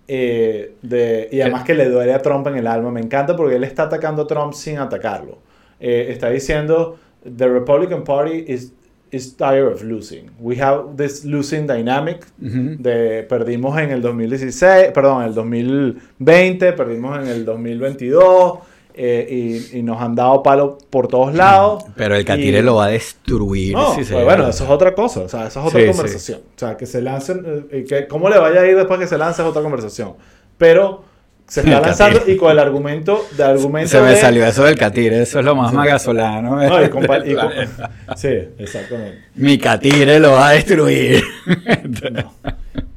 eh, de, y además que le duele a Trump en el alma. Me encanta porque él está atacando a Trump sin atacarlo. Eh, está diciendo the Republican Party is is tired of losing. We have this losing dynamic. De, perdimos en el 2016, perdón, en el 2020, perdimos en el 2022 eh, y, y nos han dado palo por todos lados. Pero el catire Y- lo va a destruir. no, si se pues bueno, eso es otra cosa, o sea, eso es otra Sí, conversación. O sea, que se lancen, eh, y que cómo le vaya a ir después que se lance es otra conversación. Pero se está El lanzando catire. y con el argumento, de argumento Se me de- salió eso del catire, eso es lo más magasolano. No, y [LAUGHS] y sí, exactamente. Mi catire lo va a destruir.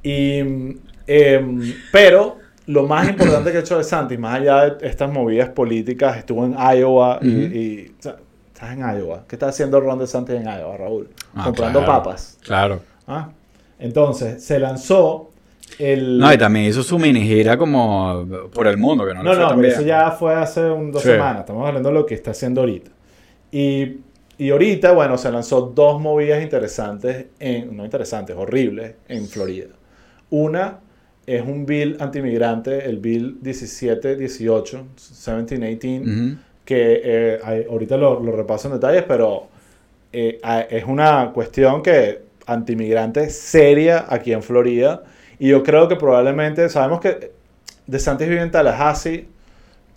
Y, mm, em, pero lo más [COUGHS] importante que ha hecho de Santis, más allá de estas movidas políticas, estuvo en Iowa y, Ujú. y- o sea, estás en Iowa. ¿Qué está haciendo Ron DeSantis en Iowa, Raúl? Ah, Comprando claro, papas. Claro. ¿Ah? Entonces, se lanzó el... No, y también hizo su mini gira como por el mundo, que no, No, fue no, tan pero bien. eso ya fue hace un, dos Sí. semanas. Estamos hablando de lo que está haciendo ahorita. Y, y ahorita, bueno, se lanzó dos movidas interesantes, en, no interesantes, horribles, en Florida. Una es un bill antimigrante, el bill 1718, 1718, Ujú. que eh, hay- ahorita lo, lo repaso en detalles, pero eh, es una cuestión que antimigrante seria aquí en Florida. Y yo creo que probablemente, sabemos que DeSantis vive en Tallahassee,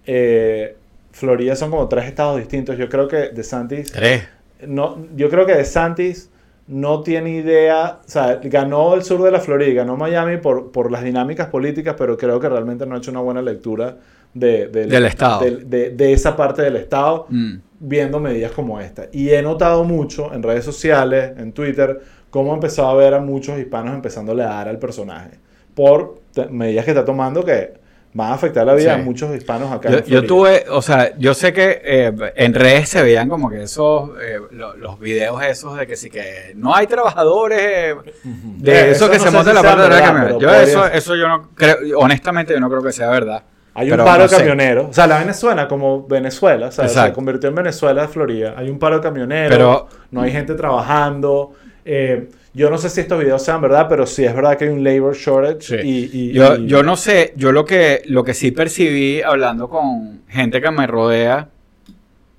eh, Florida son como tres estados distintos. Yo creo que DeSantis, Tres. no, yo creo que DeSantis no tiene idea, o sea, ganó el sur de la Florida, ganó Miami por, por las dinámicas políticas, pero creo que realmente no ha hecho una buena lectura de, del- estado. de, de esa parte del estado Mm. viendo medidas como esta. Y he notado mucho en redes sociales, en Twitter, cómo he empezado a ver a muchos hispanos empezándole a dar al personaje por medidas que está tomando que van a afectar la vida Sí. de muchos hispanos acá Yo, en yo tuve, o sea, yo sé que eh, en redes se veían como que esos, eh, lo- los videos esos de que sí que no hay trabajadores, eh, de Eh, eso, eso que no se monta si la parte de la camioneta. Yo podría eso, eso yo no creo, honestamente yo no creo que sea verdad. Hay un paro no sé. camioneros. O sea, la Venezuela como Venezuela, o sea, se convirtió en Venezuela de Florida. Hay un paro de camioneros, Pero- no hay gente trabajando. Eh, yo no sé si estos videos sean verdad, pero sí es verdad que hay un labor shortage. Sí. Y, y- Yo, y- yo no sé, yo lo que, lo que sí percibí hablando con gente que me rodea,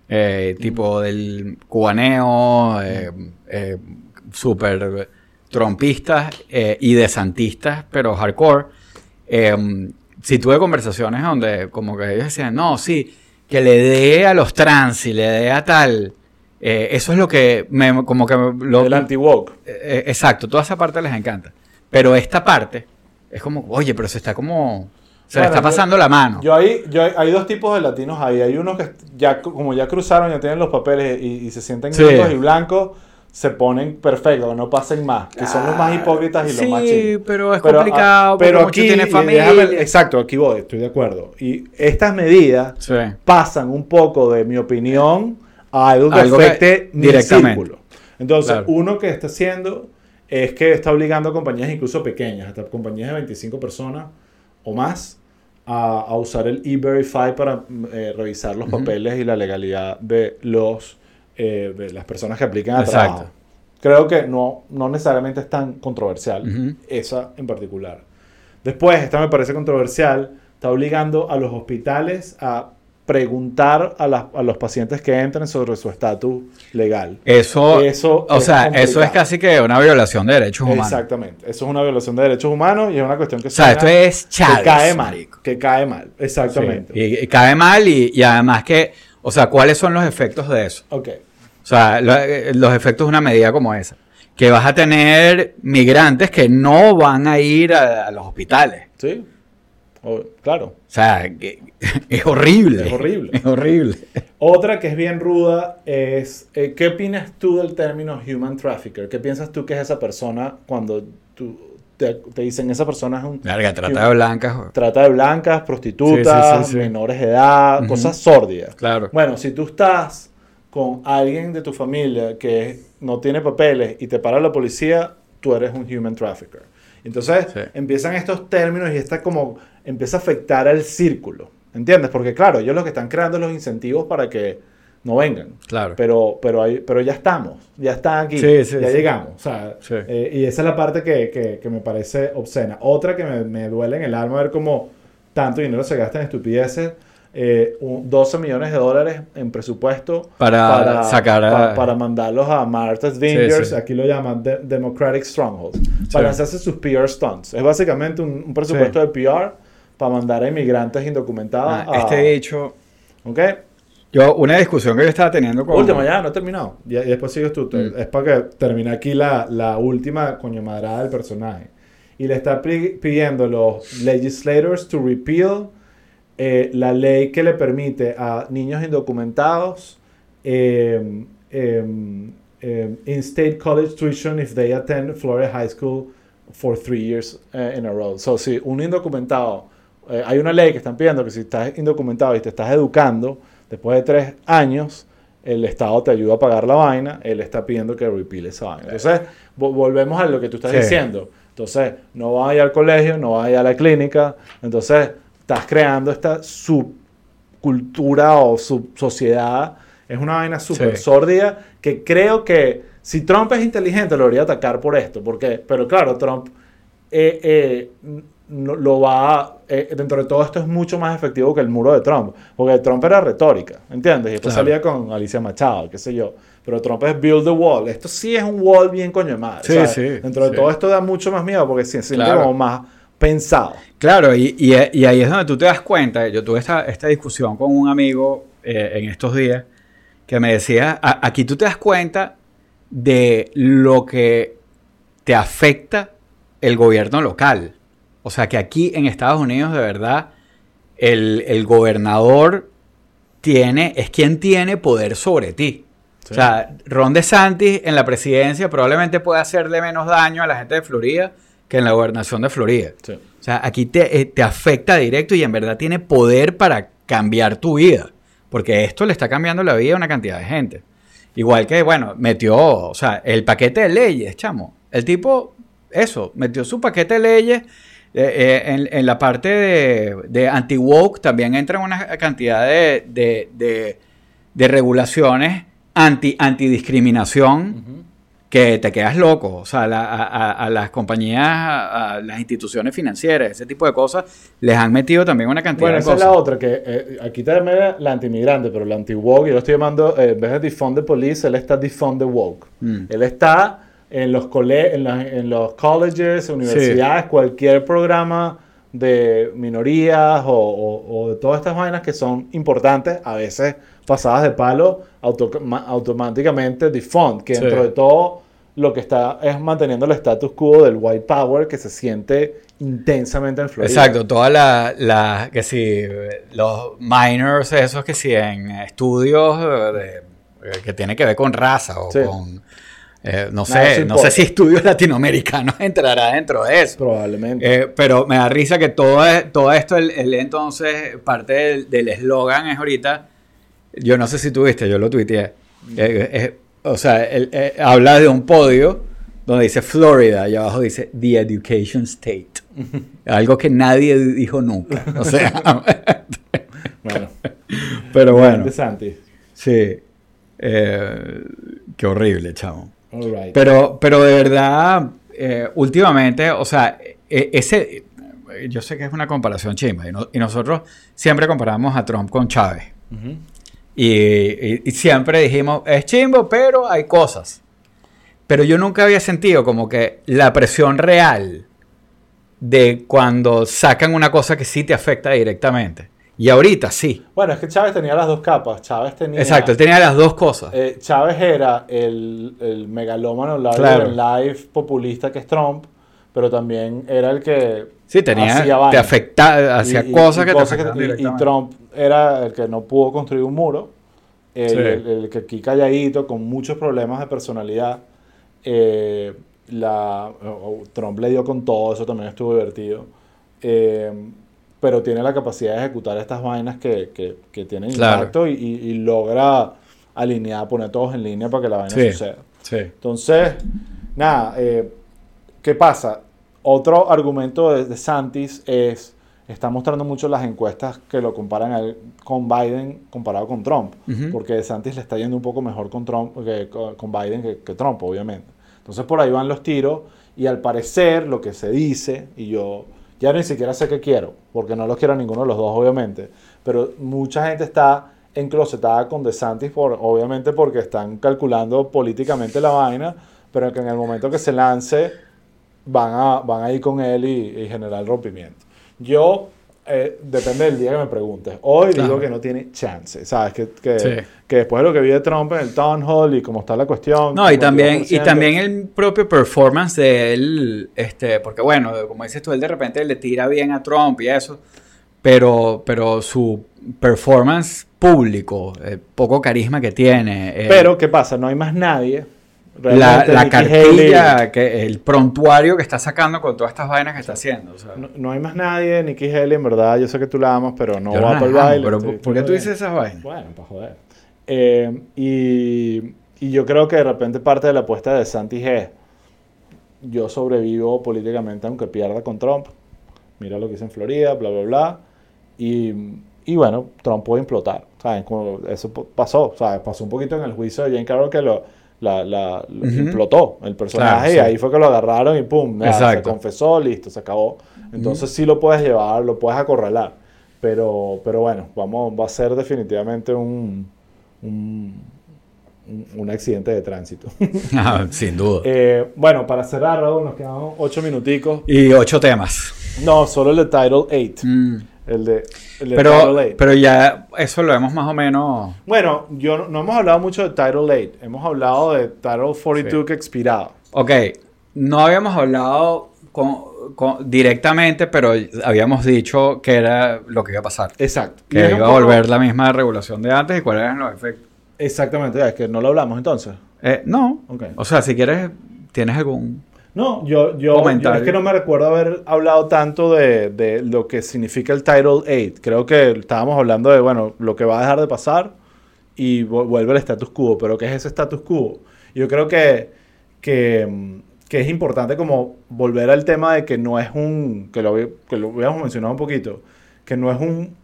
eh, tipo del cubaneo, eh, eh, súper trompistas eh, y desantistas, pero hardcore, eh, sí tuve conversaciones donde como que ellos decían, no, sí, que le dé a los trans y le dé a tal. Eh, eso es lo que me, como que lo, el anti-woke. eh, exacto, toda esa parte les encanta. Pero esta parte es como, oye, pero se está como. Se le Bueno, está yo- pasando la mano. Yo hay, yo hay, dos tipos de latinos ahí. Hay unos que ya como ya cruzaron, ya tienen los papeles y, y se sienten Sí. y blancos, se ponen perfectos, no pasen más. Que son los más hipócritas y los más Ah, Sí, pero es Pero, complicado, ah, pero aquí, tienen y familia. déjame- exacto, aquí voy, estoy de acuerdo. Y estas medidas Sí. pasan un poco de mi opinión a algo que Algo que- afecte mi directamente. círculo. Entonces, Claro. uno que está haciendo es que está obligando a compañías incluso pequeñas, hasta compañías de 25 personas o más, a, a usar el e-verify para mm, eh, revisar los papeles y la legalidad de los eh, de las personas que aplican a Exacto. trabajo. Creo que no, no necesariamente es tan controversial, esa en particular. Después, esta me parece controversial, está obligando a los hospitales a preguntar a, las- a los pacientes que entren sobre su estatus legal. Eso, Eso o es sea, eso es casi que una violación de derechos humanos. Exactamente. Eso es una violación de derechos humanos y es una cuestión que, O sea, esto es que Chávez, cae mal. marico. Que cae mal. Exactamente. Sí, Y, y cae mal y, y además que, o sea, ¿cuáles son los efectos de eso? Ok. O sea, lo- eh, los efectos de una medida como esa. Que vas a tener migrantes que no van a ir a, a los hospitales. Sí. O- claro. O sea, que- [LAUGHS] es horrible. Es horrible. Es horrible. Otra que es bien ruda es, eh, ¿qué opinas tú del término human trafficker? ¿Qué piensas tú que es esa persona cuando tú te, te dicen esa persona es un... Larga, trata de blancas. Trata de blancas, prostitutas, Sí, sí, sí, sí. menores de edad, cosas sórdidas. Claro. Bueno, si tú estás con alguien de tu familia que no tiene papeles y te para la policía, tú eres un human trafficker. Entonces empiezan estos términos y esta como empieza a afectar al círculo. ¿Entiendes? Porque claro, ellos lo que están creando los incentivos para que no vengan. Claro. Pero, pero, hay, pero ya estamos, ya están aquí, Sí, sí, ya sí. llegamos. O sea, Sí. eh, y esa es la parte que, que- que me parece obscena. Otra que me, me duele en el alma ver cómo tanto dinero se gasta en estupideces. eh, un- 12 millones de dólares en presupuesto Para sacar a- pa- para mandarlos a Martha's Vineyard, sí. aquí lo llaman de- Democratic Strongholds, para hacerse sus PR stunts. Es básicamente un, un presupuesto Sí. de PR para mandar a inmigrantes indocumentados. Ah, a- este dicho. ¿Ok? Yo, una discusión que yo estaba teniendo con. Última ya, no he terminado. Y, y después sigues tú. Mm. Es para que termine aquí la, la última coño madrada del personaje. Y le está pi- pidiendo los legislators to repeal eh, la ley que le permite a niños indocumentados eh, em, em, in-state college tuition if they attend Florida High School for three years eh, in a row. So, si un indocumentado, eh, hay una ley que están pidiendo que si estás indocumentado y te estás educando después de tres años, el Estado te ayuda a pagar la vaina, él está pidiendo que repeal esa vaina. Entonces, vo- volvemos a lo que tú estás Sí. diciendo. Entonces, no vas a ir al colegio, no vas a ir a la clínica. Entonces, estás creando esta subcultura o subsociedad. Es una vaina súper Sí. sórdida que creo que si Trump es inteligente lo debería atacar por esto. Porque, pero claro, Trump eh, eh, no- lo va eh, dentro de todo esto es mucho más efectivo que el muro de Trump. Porque Trump era retórica, ¿entiendes? Y después Claro. salía con Alicia Machado, qué sé yo. Pero Trump es build the wall. Esto sí es un wall bien coño de madre. Sí, ¿sabes? sí, Dentro de todo esto da mucho más miedo porque se siente Claro. como más pensado. Claro, y, y- y ahí es donde tú te das cuenta. Yo tuve esta, esta discusión con un amigo eh, en estos días que me decía, "A- aquí tú te das cuenta de lo que te afecta el gobierno local. O sea, que aquí en Estados Unidos, de verdad, el, el gobernador tiene, es quien tiene poder sobre ti. Sí. O sea, Ron DeSantis en la presidencia probablemente puede hacerle menos daño a la gente de Florida que en la gobernación de Florida. Sí. O sea, aquí te, eh, te afecta directo y en verdad tiene poder para cambiar tu vida. Porque esto le está cambiando la vida a una cantidad de gente. Igual que, bueno, metió, o sea, el paquete de leyes, chamo. El tipo, eso, metió su paquete de leyes. Eh, eh, en, en la parte de, de anti-woke también entran una cantidad de, de, de- de regulaciones anti, antidiscriminación que te quedas loco. O sea, la- a, las compañías, a, a las instituciones financieras, ese tipo de cosas, les han metido también una cantidad Bueno, de esa es cosas. la otra, que eh, aquí también era la antimigrante, pero la anti-woke, yo lo estoy llamando, eh, en vez de defund the police, él está defund the woke. Mm. Él está en los, cole en, la- en los colleges, universidades, cualquier programa de minorías o, o- o de todas estas vainas que son importantes, a veces pasadas de palo, auto- automáticamente defund, que Sí. dentro de todo lo que está es manteniendo el status quo del white power que se siente intensamente en Florida. Exacto, todas las, la, que si, los minors, esos que si en estudios eh, de- que tiene que ver con raza o Sí. con, eh, no Nada, sé, no sé si estudios [LAUGHS] latinoamericanos entrará dentro de eso. Probablemente. Eh, pero me da risa que todo, es- todo esto, el, el entonces, parte del eslogan es ahorita, yo no sé si tuviste, yo lo tuiteé. Eh, eh, o sea, él, habla de un podio donde dice Florida y abajo dice The Education State. [LAUGHS] Algo que nadie dijo nunca. O sea, [LAUGHS] bueno, pero bueno, Santi. sí. Eh, qué horrible, chavo. Right. Pero, pero de verdad, eh, últimamente, o sea, e- ese, yo sé que es una comparación chimba, y, no- y nosotros siempre comparamos a Trump con Chávez. Y- y siempre dijimos, es chimbo, pero hay cosas. Pero yo nunca había sentido como que la presión real de cuando sacan una cosa que sí te afecta directamente. Y ahorita sí. Bueno, es que Chávez tenía las dos capas. Chávez tenía. Exacto, él tenía las dos cosas. eh, Chávez era el, el megalómano larger Claro. populista que es Trump, pero también era el que. Sí, tenía, hacía te vaina. afecta, hacía cosas y que te afectaban y-. Trump era el que no pudo construir un muro. El, Sí. el- el que aquí calladito, con muchos problemas de personalidad. eh, la, Trump le dio con todo, eso también estuvo divertido. Eh, pero tiene la capacidad de ejecutar estas vainas que, que, que tienen impacto y, y- y logra alinear, poner todos en línea para que la vaina Sí. suceda. Sí. Entonces, nada, eh, ¿qué pasa? Otro argumento de, de Santis es, está mostrando mucho las encuestas que lo comparan a él con Biden comparado con Trump, porque de Santis le está yendo un poco mejor con, Trump, que, con Biden que, que Trump, obviamente. Entonces por ahí van los tiros y al parecer lo que se dice, y yo ya ni siquiera sé qué quiero, porque no los quiero a ninguno de los dos, obviamente, pero mucha gente está enclosetada con DeSantis, por, obviamente porque están calculando políticamente la vaina, pero que en el momento que se lance van a, van a ir con él y, y generar rompimiento. Yo, eh, depende del día que me preguntes. Hoy Claro. digo que no tiene chance, ¿sabes? Que, que, Sí. que después de lo que vi de Trump en el Town Hall y cómo está la cuestión. No, y también, y 52%, también el propio performance de él, este, porque bueno, como dices tú, él de repente le tira bien a Trump y eso, pero, pero su performance público, el poco carisma que tiene, eh, Pero, ¿qué pasa? No hay más nadie. La, la cartilla, Haley- que, el prontuario que está sacando con todas estas vainas que está haciendo. o sea. no, no hay más nadie. Nikki Haley, en verdad, yo sé que tú la amas, pero no Yo va no para el baile. pero estoy- ¿por- ¿por qué tú dices esas vainas? Bueno, para joder. Eh, y, y yo creo que de repente parte de la apuesta de Santi es yo sobrevivo políticamente aunque pierda con Trump. Mira lo que hice en Florida, bla, bla, bla. Y, y bueno, Trump puede implotar. ¿sabes? Como eso pasó. ¿sabes? Pasó un poquito en el juicio de Jane Carroll que lo, la, la- implotó el personaje Claro, y ahí fue que lo agarraron y pum, se confesó, listo, se acabó. Entonces sí lo puedes llevar, lo puedes acorralar. Pero, pero bueno, vamos, va a ser definitivamente un, un, un- accidente de tránsito. [LAUGHS] Ah, Sin duda. Eh, bueno, para cerrar, Raúl, nos quedan ocho minuticos. Y ocho temas. No, solo el de Title 8. Mm. El de, el de Pero, Title 8. pero ya eso lo vemos más o menos. Bueno, yo no, no hemos hablado mucho de Title 8. Hemos hablado de Title 42 Sí. que expiraba. Ok, no habíamos hablado con- con- directamente, pero habíamos dicho que era lo que iba a pasar. Exacto. Que iba a poco- volver la misma regulación de antes y cuáles eran los efectos. Exactamente, es que no lo hablamos entonces. Eh, no. Ok. O sea, si quieres, tienes algún. No, yo, yo, es que no me recuerdo haber hablado tanto de, de lo que significa el Title 8. Creo que estábamos hablando de, bueno, lo que va a dejar de pasar y vu- vuelve el status quo. Pero ¿qué es ese status quo? Yo creo que, que, que es importante como volver al tema de que no es un, que lo, que lo habíamos mencionado un poquito, que no es un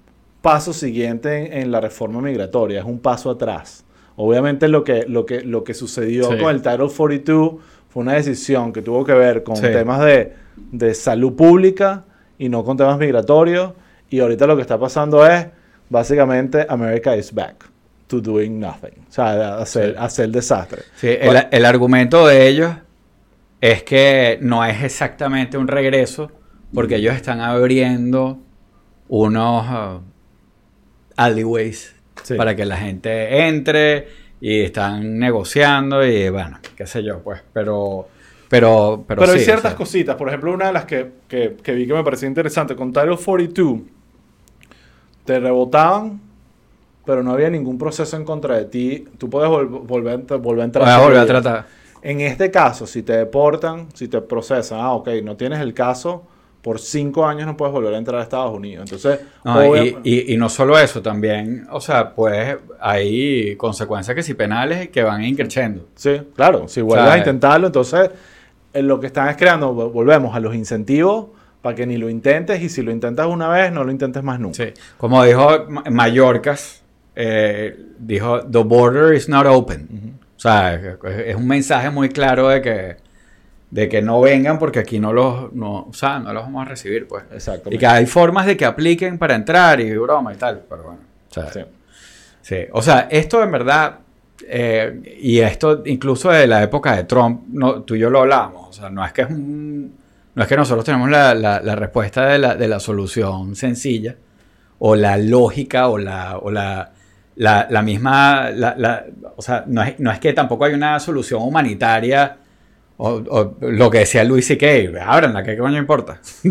paso siguiente en, en la reforma migratoria, es un paso atrás. Obviamente lo que, lo que, lo que sucedió Sí. con el Title 42 fue una decisión que tuvo que ver con Sí. temas de, de salud pública y no con temas migratorios. Y ahorita lo que está pasando es, básicamente, America is back to doing nothing. O sea, a hacer, Sí. hacer desastre. Sí, el, Bueno. el argumento de ellos es que no es exactamente un regreso, porque ellos están abriendo unos ah, alleyways Sí. para que la gente entre y están negociando y bueno, qué sé yo, pues, pero pero pero, Pero, hay ciertas o sea, cositas. Por ejemplo, una de las que, que- que vi que me parecía interesante, con Title 42, te rebotaban, pero no había ningún proceso en contra de ti. Tú puedes vol- volver, volver a entrar. volver a tratar. En este caso, si te deportan, si te procesan, ah, ok, no tienes el caso, por cinco años no puedes volver a entrar a Estados Unidos. Entonces, No, obvia- y, y- y no solo eso, también, o sea, pues hay consecuencias que sí penales que van increciendo. Sí, claro, si vuelves sea, a intentarlo, entonces en lo que están es creando, vol- volvemos a los incentivos para que ni lo intentes y si lo intentas una vez, no lo intentes más nunca. Sí. Como dijo Ma- Mallorcas, eh, dijo, the border is not open. O sea, es un mensaje muy claro de que, de que no vengan porque aquí no los, no, o sea, no los vamos a recibir, pues. Exacto. Y que hay formas de que apliquen para entrar y broma y tal, pero bueno. o sea, Sí. Sí, o sea, esto en verdad, eh, y esto incluso de la época de Trump, no, tú y yo lo hablábamos, o sea, no es que es un, no es que nosotros tenemos la, la- la respuesta de la, de la solución sencilla, o la lógica, o la, o la, la, misma, o sea, no es, no es que tampoco hay una solución humanitaria, o, o lo que decía Luis C.K., ábranla, ¿qué coño importa? [LAUGHS]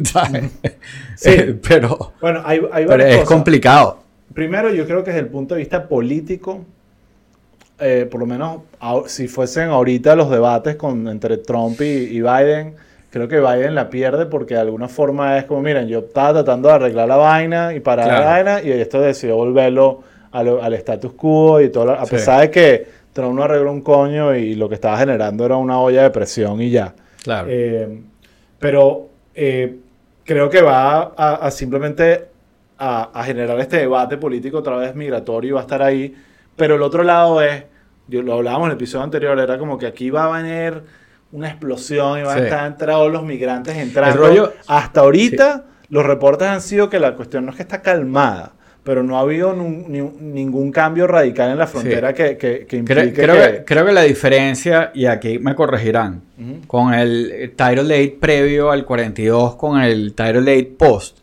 Sí. Eh, pero, Bueno, hay, hay pero es cosas. complicado. Primero, yo creo que desde el punto de vista político, eh, por lo menos si fuesen ahorita los debates con, entre Trump y, y Biden, creo que Biden la pierde porque de alguna forma es como, miren, yo estaba tratando de arreglar la vaina y parar Claro. la vaina y esto decidió volverlo a lo- al status quo y todo, a Sí. pesar de que Trump no arregló un coño y lo que estaba generando era una olla de presión y ya. Claro. Eh, pero eh, creo que va a, a simplemente a, a generar este debate político otra vez migratorio y va a estar ahí. Pero el otro lado es, yo lo hablábamos en el episodio anterior, era como que aquí va a venir una explosión y van Sí. a estar entrados los migrantes entrando. rollo- Hasta ahorita los reportes han sido que la cuestión no es que está calmada, pero no ha habido ni- ningún cambio radical en la frontera que, que, que implique creo, que... que, creo que la diferencia, y aquí me corregirán, con el Title 8 previo al 42 con el Title 8 post,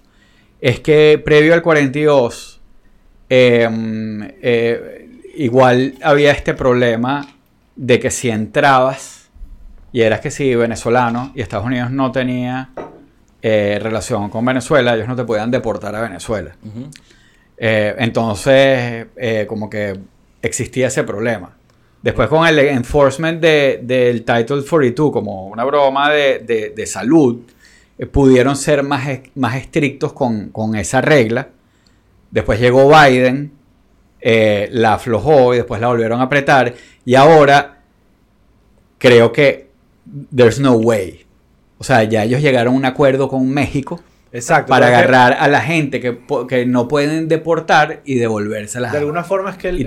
es que previo al 42 eh, eh, igual había este problema de que si entrabas y eras que si venezolano y Estados Unidos no tenía eh, relación con Venezuela, ellos no te podían deportar a Venezuela. Ujú. Eh, entonces, eh, como que existía ese problema. Después con el enforcement de- del Title 42, como una broma de, de- salud, eh, pudieron ser más, más estrictos con, con esa regla. Después llegó Biden, la aflojó y después la volvieron a apretar. Y ahora creo que there's no way O sea, ya ellos llegaron a un acuerdo con México Exacto. para agarrar a la gente que, que no pueden deportar y devolvérselas. De alguna forma es que el- Y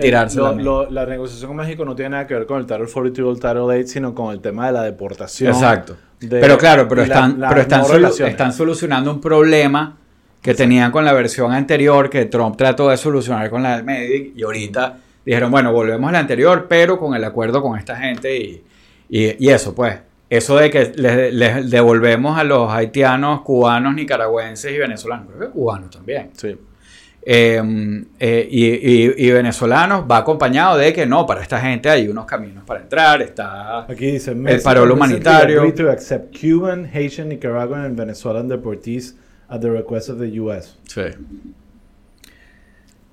el- lo- la negociación con México no tiene nada que ver con el Title 42 o el Title 8, sino con el tema de la deportación. Exacto. de- pero claro, pero la- están, pero están, no solu- relaciones. están solucionando un problema que tenían con la versión anterior que Trump trató de solucionar con la del Medic y ahorita dijeron, bueno, volvemos a la anterior, pero con el acuerdo con esta gente y, y- y eso, pues. Eso de que les, les devolvemos a los haitianos, cubanos, nicaragüenses y venezolanos, creo que cubanos también. Sí. Eh, eh, y, y- y venezolanos va acompañado de que no, para esta gente hay unos caminos para entrar, está... Aquí dice El parol humanitario. agreed to accept Cuban, Haitian, Nicaraguan and Venezuelan deportees at the request of the US. Sí.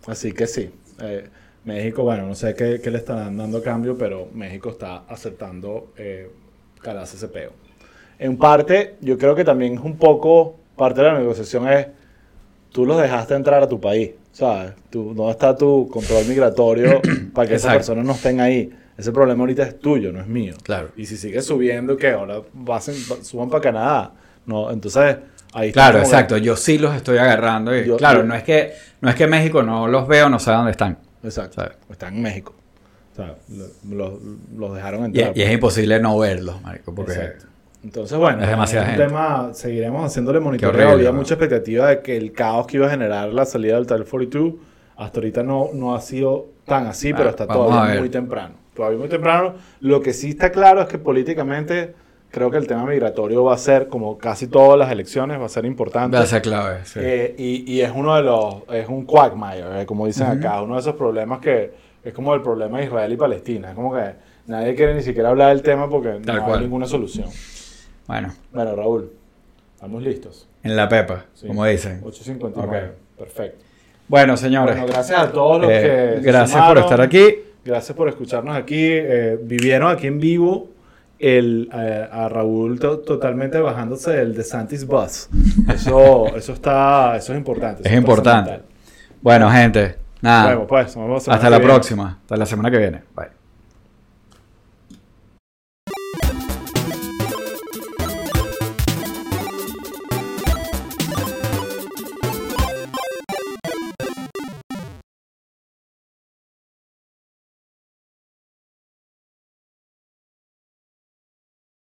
Así que sí. eh, México, bueno, no sé qué, qué le están dando cambio, pero México está aceptando eh, calarse ese peo. En parte, yo creo que también es un poco, parte de la negociación es, tú los dejaste entrar a tu país, ¿sabes? Tú, ¿Dónde está tu control migratorio [CLEARS THROAT] para que esas personas no estén ahí? Ese problema ahorita es tuyo, no es mío. Claro. Y si sigue subiendo, que ahora pasen, suban para Canadá. No, entonces, ahí Claro, que- exacto. Yo sí los estoy agarrando. Y, Yo- claro, yo- no es que no es que México no los veo, no sabe dónde están. Exacto. ¿Sabes? Están en México. O sea, lo- lo- los dejaron Y, entrar. y es imposible no verlos, marico, porque Exacto. Entonces, bueno, Es demasiada un gente. tema, seguiremos haciéndole monitoreo. Había ¿no? mucha expectativa de que el caos que iba a generar la salida del Title 42, hasta ahorita no, no ha sido tan así, Ah, pero está todavía muy temprano. Todavía muy temprano. Lo que sí está claro es que políticamente creo que el tema migratorio va a ser, como casi todas las elecciones, va a ser importante. va a ser clave. sí. Eh, y, y es uno de los, es un quagmire, eh, como dicen Ujú. acá, uno de esos problemas que es como el problema de Israel y Palestina. Es como que nadie quiere ni siquiera hablar del tema porque Tal no cual. hay ninguna solución. Bueno, Bueno, Raúl, estamos listos. en la pepa, Sí. como dicen. 8.59. Perfecto. Bueno, señores. Bueno, gracias a todos los eh, que. gracias por estar aquí. Gracias por escucharnos aquí. Eh, vivieron aquí en vivo el, eh, a Raúl to- totalmente bajándose del DeSantis Bus. Eso, eso, está, eso es importante. Es eso importante. trascendental. Bueno, gente, nada. Pues, nos vemos semana Hasta la próxima. Hasta la semana que viene. Bye.